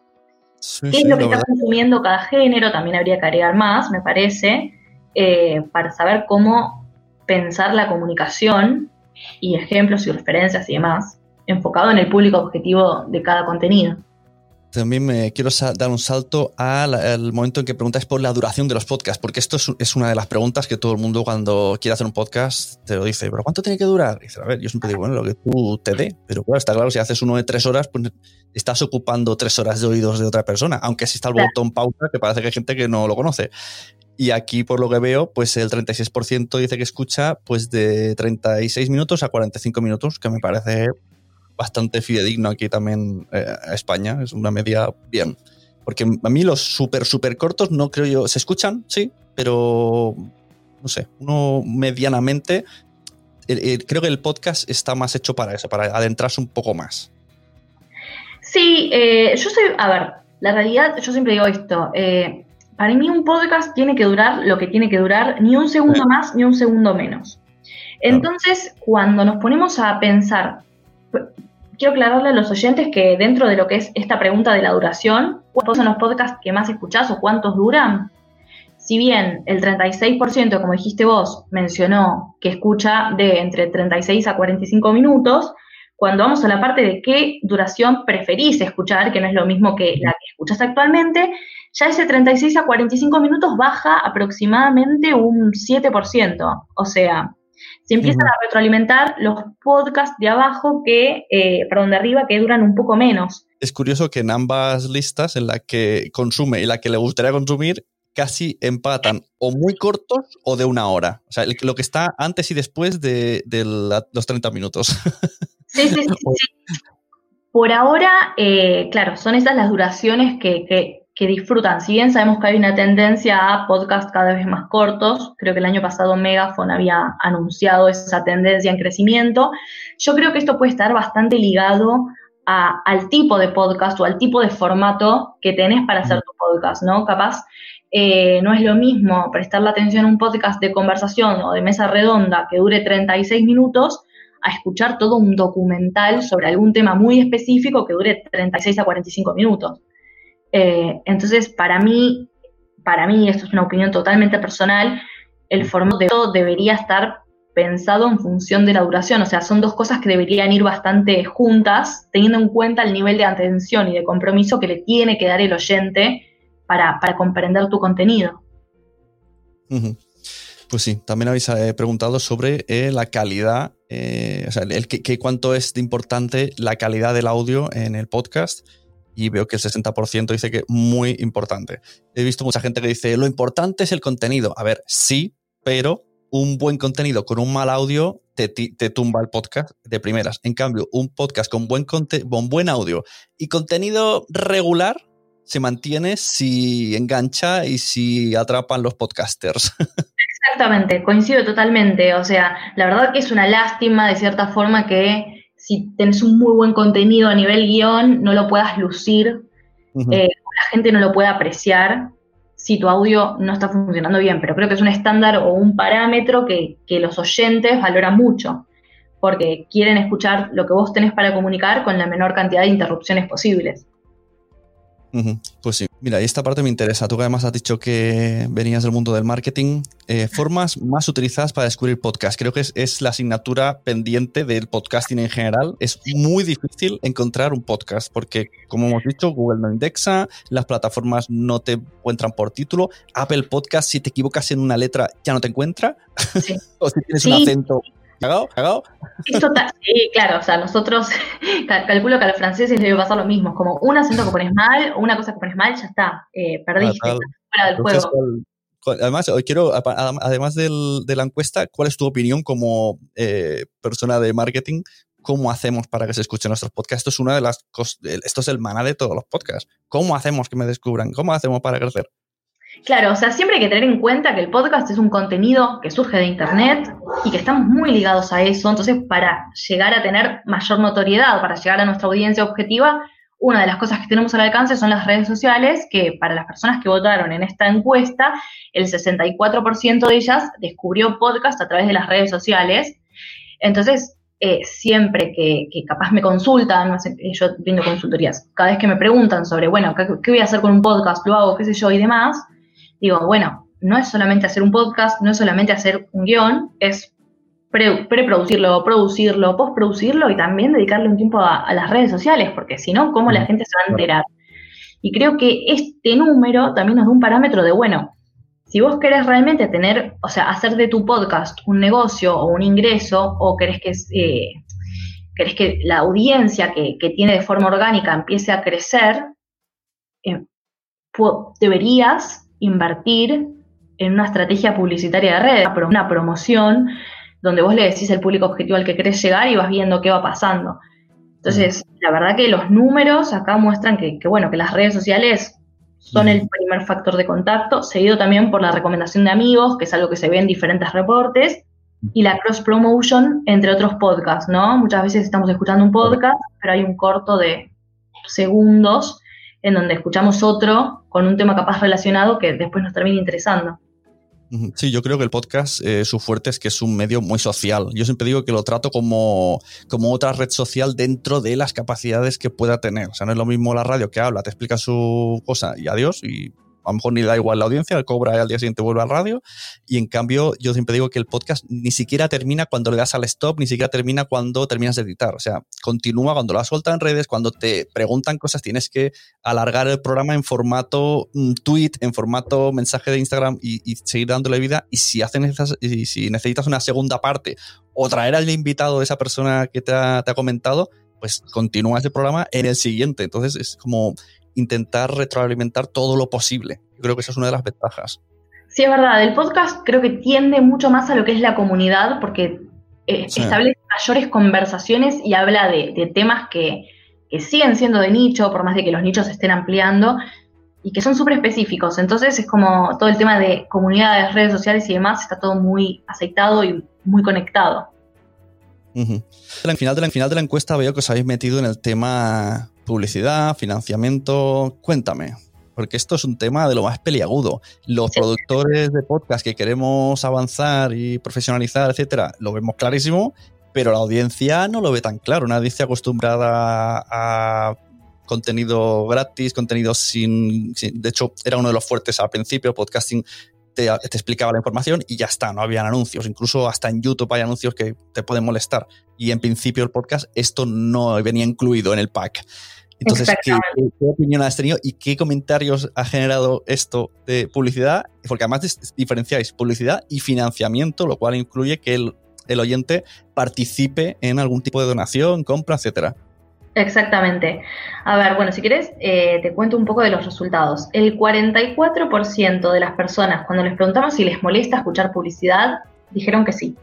qué es lo que está consumiendo cada género, también habría que agregar más, me parece, eh, para saber cómo pensar la comunicación y ejemplos y referencias y demás, enfocado en el público objetivo de cada contenido. También me quiero dar un salto al momento en que preguntáis por la duración de los podcasts, porque esto es, una de las preguntas que todo el mundo cuando quiere hacer un podcast te lo dice, pero ¿cuánto tiene que durar? Y dice, a ver, yo siempre digo, bueno, lo que tú te dé, pero claro, está claro, si haces uno de tres horas, pues estás ocupando tres horas de oídos de otra persona, aunque exista el botón pausa, que parece que hay gente que no lo conoce. Y aquí, por lo que veo, pues el 36% dice que escucha pues de 36 minutos a 45 minutos, que me parece bastante fidedigno aquí también eh, a España, es una media bien. Porque a mí los súper, súper cortos no creo yo, se escuchan, sí, pero no sé, uno medianamente, creo que el podcast está más hecho para eso, para adentrarse un poco más. Sí, eh, yo soy, a ver, la realidad, yo siempre digo esto, eh, para mí un podcast tiene que durar lo que tiene que durar, ni un segundo más, ni un segundo menos. Entonces, cuando nos ponemos a pensar, quiero aclararle a los oyentes que dentro de lo que es esta pregunta de la duración, ¿cuántos son los podcasts que más escuchás o cuántos duran? Si bien el 36%, como dijiste vos, mencionó que escucha de entre 36 a 45 minutos, cuando vamos a la parte de qué duración preferís escuchar, que no es lo mismo que la que escuchas actualmente, ya ese 36 a 45 minutos baja aproximadamente un 7%. O sea, se empiezan a retroalimentar los podcasts de abajo que, eh, perdón, de arriba que duran un poco menos. Es curioso que en ambas listas, en la que consume y la que le gustaría consumir, casi empatan o muy cortos o de una hora. O sea, lo que está antes y después de, los 30 minutos. Sí, sí, sí. Por ahora, eh, claro, son esas las duraciones que, que disfrutan. Si bien sabemos que hay una tendencia a podcasts cada vez más cortos, creo que el año pasado Megafon había anunciado esa tendencia en crecimiento, yo creo que esto puede estar bastante ligado al tipo de podcast o al tipo de formato que tenés para hacer tu podcast, ¿no? Capaz eh, no es lo mismo prestar la atención a un podcast de conversación o de mesa redonda que dure 36 minutos a escuchar todo un documental sobre algún tema muy específico que dure 36 a 45 minutos. Eh, entonces, para mí, para mí, esto es una opinión totalmente personal, el formato de debería estar pensado en función de la duración, o sea, son dos cosas que deberían ir bastante juntas, teniendo en cuenta el nivel de atención y de compromiso que le tiene que dar el oyente para, comprender tu contenido. Pues sí, también habéis eh, preguntado sobre eh, la calidad, o sea, el, que, cuánto es importante la calidad del audio en el podcast y veo que el 60% dice que muy importante. He visto mucha gente que dice, lo importante es el contenido. A ver, sí, pero un buen contenido con un mal audio te, tumba el podcast de primeras. En cambio, un podcast con buen, con buen audio y contenido regular se mantiene si engancha y si atrapan los podcasters. Exactamente, coincido totalmente. O sea, la verdad que es una lástima de cierta forma que si tenés un muy buen contenido a nivel guion, no lo puedas lucir, eh, la gente no lo pueda apreciar si tu audio no está funcionando bien, pero creo que es un estándar o un parámetro que, los oyentes valoran mucho, porque quieren escuchar lo que vos tenés para comunicar con la menor cantidad de interrupciones posibles. Pues sí, mira, y esta parte me interesa. Tú que además has dicho que venías del mundo del marketing. Eh, formas más utilizadas para descubrir podcast. Creo que es, la asignatura pendiente del podcasting en general. Es muy difícil encontrar un podcast porque, como hemos dicho, Google no indexa, las plataformas no te encuentran por título. Apple Podcast, si te equivocas en una letra, ya no te encuentra. o si tienes un acento ¿Cagado? ¿Cagado? sí, claro, o sea, nosotros calculo que a los franceses les debe pasar lo mismo, como un acento que pones mal o una cosa que pones mal, ya está, eh, perdiste, fuera del juego. Además, hoy quiero, además de la encuesta, ¿cuál es tu opinión como eh, persona de marketing? ¿Cómo hacemos para que se escuchen nuestros podcasts? Esto es una de las esto es el maná de todos los podcasts. ¿Cómo hacemos que me descubran? ¿Cómo hacemos para crecer? Claro, o sea, siempre hay que tener en cuenta que el podcast es un contenido que surge de Internet y que estamos muy ligados a eso. Entonces, para llegar a tener mayor notoriedad, para llegar a nuestra audiencia objetiva, una de las cosas que tenemos al alcance son las redes sociales, que para las personas que votaron en esta encuesta, el 64% de ellas descubrió podcast a través de las redes sociales. Entonces, eh, siempre que, capaz me consultan, yo brindo consultorías, cada vez que me preguntan sobre, bueno, ¿qué, ¿qué, voy a hacer con un podcast? ¿Lo hago? ¿Qué sé yo? Y demás, digo, bueno, no es solamente hacer un podcast, no es solamente hacer un guion, es preproducirlo, producirlo, postproducirlo y también dedicarle un tiempo a, las redes sociales, porque si no, ¿cómo la gente se va a enterar? Y creo que este número también nos da un parámetro de, bueno, si vos querés realmente tener, o sea, hacer de tu podcast un negocio o un ingreso, o querés que, eh, querés que la audiencia que, tiene de forma orgánica empiece a crecer, eh, deberías invertir en una estrategia publicitaria de redes, una promoción donde vos le decís el público objetivo al que querés llegar y vas viendo qué va pasando. Entonces, la verdad que los números acá muestran que, bueno, que las redes sociales son el primer factor de contacto, seguido también por la recomendación de amigos, que es algo que se ve en diferentes reportes, y la cross promotion entre otros podcasts, ¿no? Muchas veces estamos escuchando un podcast, pero hay un corto de segundos en donde escuchamos otro con un tema capaz relacionado que después nos termina interesando. Sí, yo creo que el podcast, eh, su fuerte es que es un medio muy social. Yo siempre digo que lo trato como, como otra red social dentro de las capacidades que pueda tener. O sea, no es lo mismo la radio que habla, te explica su cosa y adiós, y a lo mejor ni da igual la audiencia, cobra y al día siguiente vuelve al radio. Y en cambio, yo siempre digo que el podcast ni siquiera termina cuando le das al stop, ni siquiera termina cuando terminas de editar. O sea, continúa cuando lo has soltado en redes, cuando te preguntan cosas, tienes que alargar el programa en formato mm, tweet, en formato mensaje de Instagram y, seguir dándole vida. Y si, hacen y si necesitas una segunda parte o traer al invitado de esa persona que te ha, te ha comentado, pues continúa ese programa en el siguiente. Entonces es como intentar retroalimentar todo lo posible. Yo creo que esa es una de las ventajas. Sí, es verdad. El podcast creo que tiende mucho más a lo que es la comunidad porque eh, establece mayores conversaciones y habla de, temas que, siguen siendo de nicho, por más de que los nichos se estén ampliando y que son súper específicos. Entonces es como todo el tema de comunidades, redes sociales y demás está todo muy aceitado y muy conectado. Al final de la, final de la encuesta veo que os habéis metido en el tema publicidad, financiamiento. Cuéntame, porque esto es un tema de lo más peliagudo. Los productores de podcast que queremos avanzar y profesionalizar, etcétera, lo vemos clarísimo, pero la audiencia no lo ve tan claro. Una audiencia acostumbrada a contenido gratis, contenido sin, De hecho, era uno de los fuertes al principio. Podcasting te, te, explicaba la información y ya está, no habían anuncios. Incluso hasta en YouTube hay anuncios que te pueden molestar. Y en principio el podcast, esto no venía incluido en el pack. Entonces, ¿qué, opinión has tenido y qué comentarios ha generado esto de publicidad? Porque además diferenciáis publicidad y financiamiento, lo cual incluye que el, oyente participe en algún tipo de donación, compra, etcétera. Exactamente. A ver, bueno, si quieres, eh, te cuento un poco de los resultados. El 44% de las personas, cuando les preguntamos si les molesta escuchar publicidad, dijeron que sí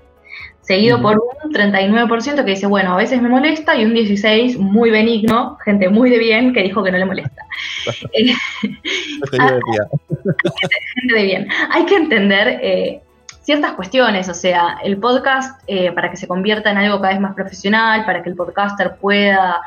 seguido por un 39% que dice, bueno, a veces me molesta, y un 16% muy benigno, gente muy de bien, que dijo que no le molesta. Eh, gente de bien. Hay que entender eh, ciertas cuestiones, o sea, el podcast, eh, para que se convierta en algo cada vez más profesional, para que el podcaster pueda,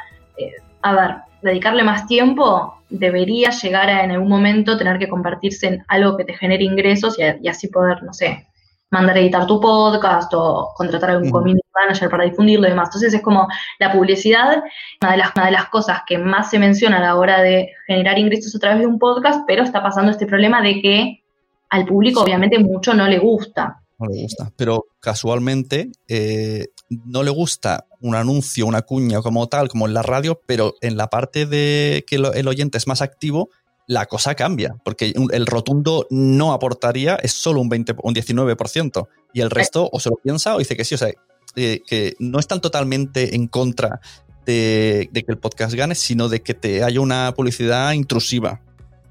a ver, dedicarle más tiempo, debería llegar a en algún momento tener que convertirse en algo que te genere ingresos y así poder, no sé, mandar a editar tu podcast o contratar a un community manager para difundirlo y demás. Entonces es como la publicidad, una de, las, una de las cosas que más se menciona a la hora de generar ingresos a través de un podcast, pero está pasando este problema de que al público obviamente mucho no le gusta. No le gusta, pero casualmente eh, no le gusta un anuncio, una cuña como tal, como en la radio, pero en la parte de que el oyente es más activo, la cosa cambia, porque el rotundo no aportaría es solo un 20, un 19%, y el resto o se lo piensa o dice que sí, o sea, eh, que no están totalmente en contra de, que el podcast gane, sino de que te haya una publicidad intrusiva.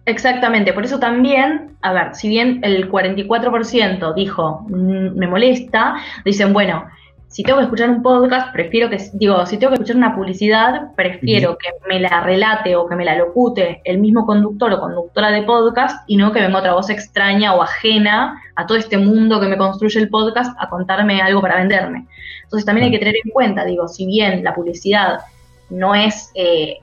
Exactamente, por eso también, a ver, si bien el 44% dijo mm, me molesta, dicen, bueno, si tengo que escuchar un podcast, prefiero que, digo, si tengo que escuchar una publicidad, prefiero que me la relate o que me la locute el mismo conductor o conductora de podcast y no que venga otra voz extraña o ajena a todo este mundo que me construye el podcast a contarme algo para venderme. Entonces también hay que tener en cuenta, digo, si bien la publicidad no es... Eh,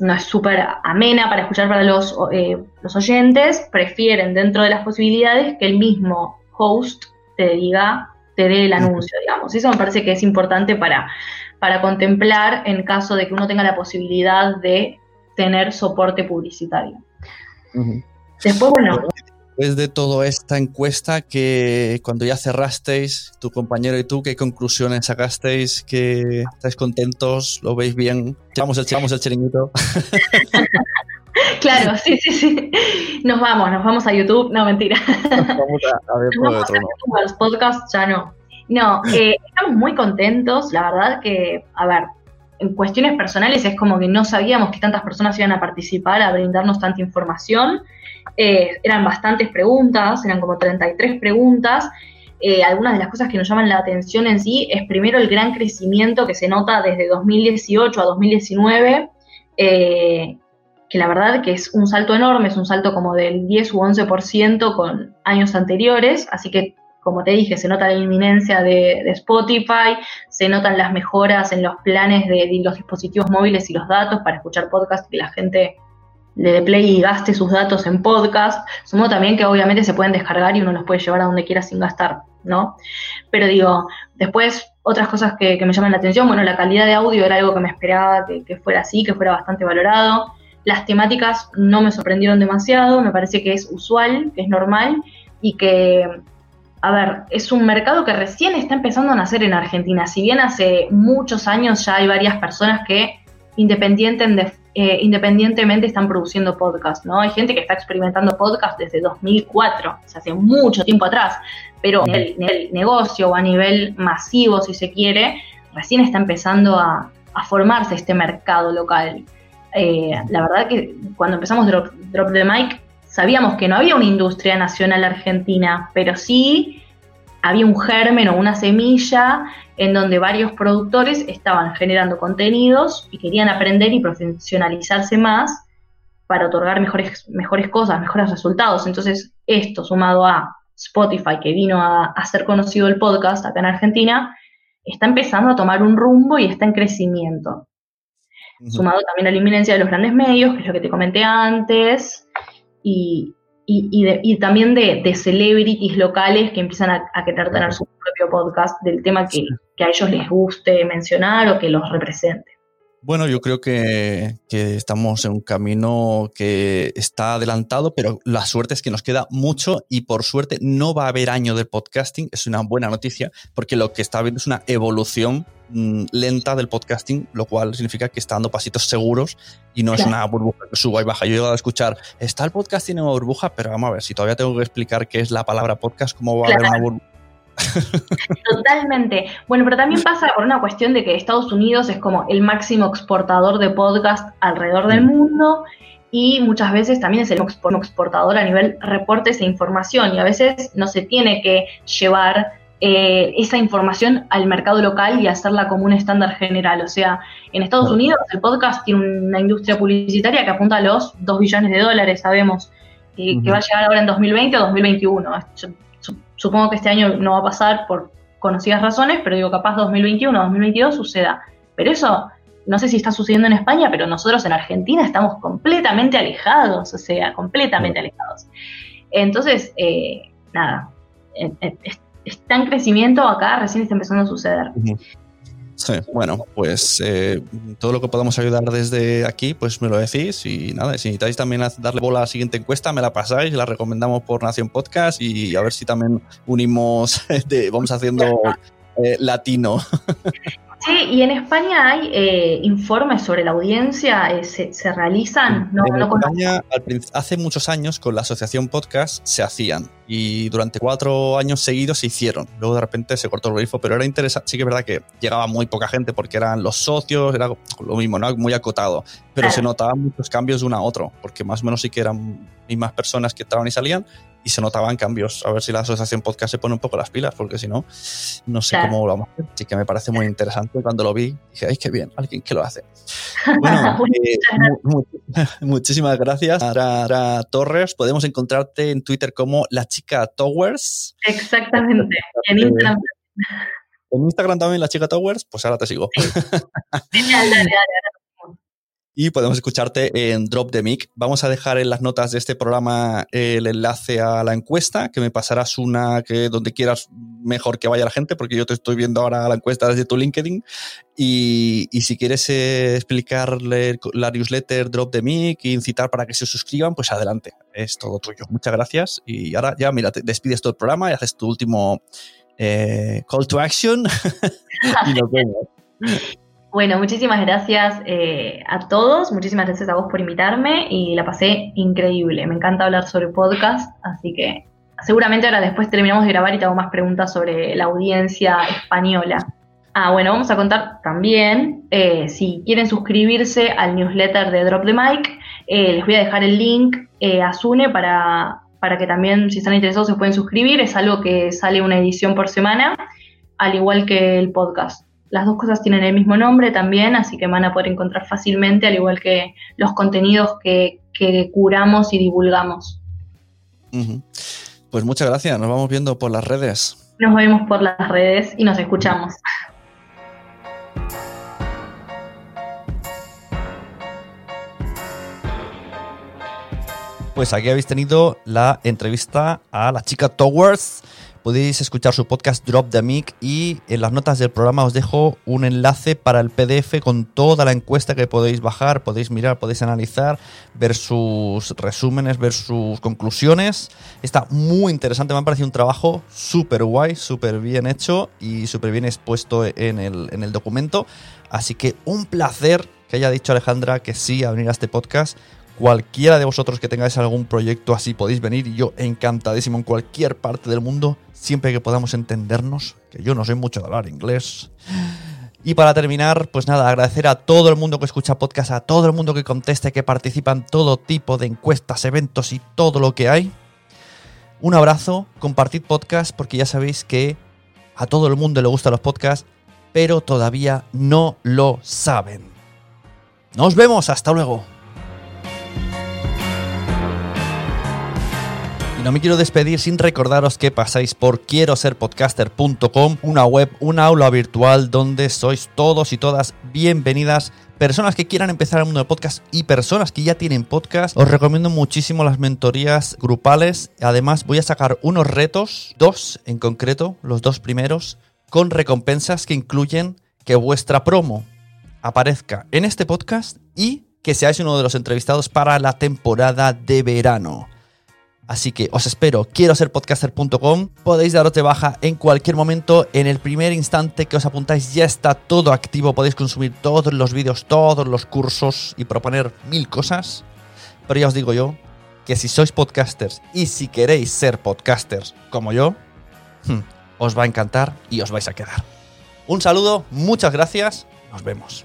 no es súper amena para escuchar para los, eh, los oyentes, prefieren dentro de las posibilidades que el mismo host te diga te dé el anuncio, digamos. Eso me parece que es importante para, para contemplar en caso de que uno tenga la posibilidad de tener soporte publicitario. Después, bueno. Después de toda esta encuesta, que cuando ya cerrasteis, tu compañero y tú, ¿qué conclusiones sacasteis? ¿Que estáis contentos? ¿Lo veis bien? Vamos el, vamos el chiringuito. Claro, sí, sí, sí. Nos vamos, nos vamos a YouTube. No, mentira. Vamos a, ver por Los podcasts ya no. No, eh, estamos muy contentos. La verdad que, a ver, en cuestiones personales es como que no sabíamos que tantas personas iban a participar, a brindarnos tanta información. Eh, eran bastantes preguntas, eran como 33 preguntas. Eh, algunas de las cosas que nos llaman la atención en sí es primero el gran crecimiento que se nota desde 2018 a 2019. Eh, que la verdad que es un salto enorme, es un salto como del 10 u 11% con años anteriores, así que como te dije, se nota la inminencia de, Spotify, se notan las mejoras en los planes de, los dispositivos móviles y los datos para escuchar podcast, que la gente le dé play y gaste sus datos en podcast, sumo también que obviamente se pueden descargar y uno los puede llevar a donde quiera sin gastar, ¿no? Pero digo, después otras cosas que, me llaman la atención, bueno, la calidad de audio era algo que me esperaba que, que fuera así, que fuera bastante valorado, las temáticas no me sorprendieron demasiado, me parece que es usual, que es normal y que, a ver, es un mercado que recién está empezando a nacer en Argentina. Si bien hace muchos años ya hay varias personas que eh, independientemente están produciendo podcast, ¿no? Hay gente que está experimentando podcast desde 2004, o sea, hace mucho tiempo atrás, pero en el, negocio o a nivel masivo, si se quiere, recién está empezando a formarse este mercado local. Eh, la verdad que cuando empezamos Drop, Drop the Mic sabíamos que no había una industria nacional argentina, pero sí había un germen o una semilla en donde varios productores estaban generando contenidos y querían aprender y profesionalizarse más para otorgar mejores, mejores cosas, mejores resultados. Entonces, esto sumado a Spotify, que vino a hacer conocido el podcast acá en Argentina, está empezando a tomar un rumbo y está en crecimiento sumado también a la inminencia de los grandes medios, que es lo que te comenté antes, y, también de, celebrities locales que empiezan a, querer tener su propio podcast del tema que, que, a ellos les guste mencionar o que los represente. Bueno, yo creo que, estamos en un camino que está adelantado, pero la suerte es que nos queda mucho y por suerte no va a haber año de podcasting. Es una buena noticia porque lo que está viendo es una evolución mm, lenta del podcasting, lo cual significa que está dando pasitos seguros y no es una burbuja que suba y baja. Yo he llegado a escuchar, está el podcasting en una burbuja, pero vamos a ver, si todavía tengo que explicar qué es la palabra podcast, ¿cómo va a haber una burbuja? Totalmente. Bueno, pero también pasa por una cuestión de que Estados Unidos es como el máximo exportador de podcast alrededor del mm. mundo y muchas veces también es el exportador a nivel reportes e información y a veces no se tiene que llevar eh, esa información al mercado local y hacerla como un estándar general. O sea, en Estados Unidos el podcast tiene una industria publicitaria que apunta a los 2 billones de dólares, sabemos, que va a llegar ahora en 2020 o 2021 supongo que este año no va a pasar por conocidas razones, pero digo, capaz 2021, 2022 suceda. Pero eso, no sé si está sucediendo en España, pero nosotros en Argentina estamos completamente alejados, o sea, completamente alejados. Entonces, eh, nada, eh, eh, está en crecimiento acá, recién está empezando a suceder. Bueno, pues eh, todo lo que podamos ayudar desde aquí, pues me lo decís. Y nada, si necesitáis también darle bola a la siguiente encuesta, me la pasáis, la recomendamos por Nación Podcast y a ver si también unimos, vamos haciendo eh, latino. Sí, y en España hay eh, informes sobre la audiencia, eh, se, realizan. No, en España, hace muchos años, con la asociación podcast se hacían y durante cuatro años seguidos se hicieron. Luego de repente se cortó el grifo, pero era interesante. Sí que es verdad que llegaba muy poca gente porque eran los socios, era lo mismo, ¿no? muy acotado. Pero se notaban muchos cambios de uno a otro, porque más o menos sí que eran mismas personas que entraban y salían, y se notaban cambios. A ver si la asociación podcast se pone un poco las pilas, porque si no, no sé cómo lo vamos a hacer. Así que me parece muy interesante. Cuando lo vi, dije, ay, qué bien, alguien que lo hace. Bueno, eh, muchísimas gracias, Ara, Torres. Podemos encontrarte en Twitter como la chica Towers. Exactamente, en Instagram. En Instagram también la chica Towers, pues ahora te sigo. y podemos escucharte en Drop the Mic. Vamos a dejar en las notas de este programa el enlace a la encuesta, que me pasarás una que donde quieras mejor que vaya la gente, porque yo te estoy viendo ahora la encuesta desde tu LinkedIn. Y, si quieres eh, explicarle la newsletter Drop the Mic y incitar para que se suscriban, pues adelante, es todo tuyo. Muchas gracias. Y ahora ya, mira, te despides todo el programa y haces tu último eh, call to action y nos vemos. Bueno, muchísimas gracias eh, a todos, muchísimas gracias a vos por invitarme y la pasé increíble. Me encanta hablar sobre podcast, así que seguramente ahora después terminamos de grabar y te hago más preguntas sobre la audiencia española. Ah, bueno, vamos a contar también, eh, si quieren suscribirse al newsletter de Drop the Mic, eh, les voy a dejar el link a Sune para, para que también, si están interesados, se pueden suscribir. Es algo que sale una edición por semana, al igual que el podcast. Las dos cosas tienen el mismo nombre también, así que van a poder encontrar fácilmente, al igual que los contenidos que, curamos y divulgamos. Pues muchas gracias, nos vamos viendo por las redes. Nos vemos por las redes y nos escuchamos. Pues aquí habéis tenido la entrevista a la chica Towers podéis escuchar su podcast Drop the Mic y en las notas del programa os dejo un enlace para el PDF con toda la encuesta que podéis bajar, podéis mirar, podéis analizar, ver sus resúmenes, ver sus conclusiones. Está muy interesante, me ha parecido un trabajo súper guay, súper bien hecho y súper bien expuesto en el, en el documento. Así que un placer que haya dicho Alejandra que sí a venir a este podcast cualquiera de vosotros que tengáis algún proyecto así podéis venir y yo encantadísimo en cualquier parte del mundo, siempre que podamos entendernos, que yo no soy mucho de hablar inglés. Y para terminar, pues nada, agradecer a todo el mundo que escucha podcast, a todo el mundo que conteste, que participa en todo tipo de encuestas, eventos y todo lo que hay. Un abrazo, compartid podcast porque ya sabéis que a todo el mundo le gustan los podcasts, pero todavía no lo saben. Nos vemos, hasta luego. No me quiero despedir sin recordaros que pasáis por quiero ser podcaster.com, una web, una aula virtual donde sois todos y todas bienvenidas. Personas que quieran empezar el mundo del podcast y personas que ya tienen podcast, os recomiendo muchísimo las mentorías grupales. Además, voy a sacar unos retos, dos en concreto, los dos primeros, con recompensas que incluyen que vuestra promo aparezca en este podcast y que seáis uno de los entrevistados para la temporada de verano. Así que os espero, quiero ser podcaster.com. Podéis daros de baja en cualquier momento. En el primer instante que os apuntáis ya está todo activo. Podéis consumir todos los vídeos, todos los cursos y proponer mil cosas. Pero ya os digo yo que si sois podcasters y si queréis ser podcasters como yo, hmm, os va a encantar y os vais a quedar. Un saludo, muchas gracias, nos vemos.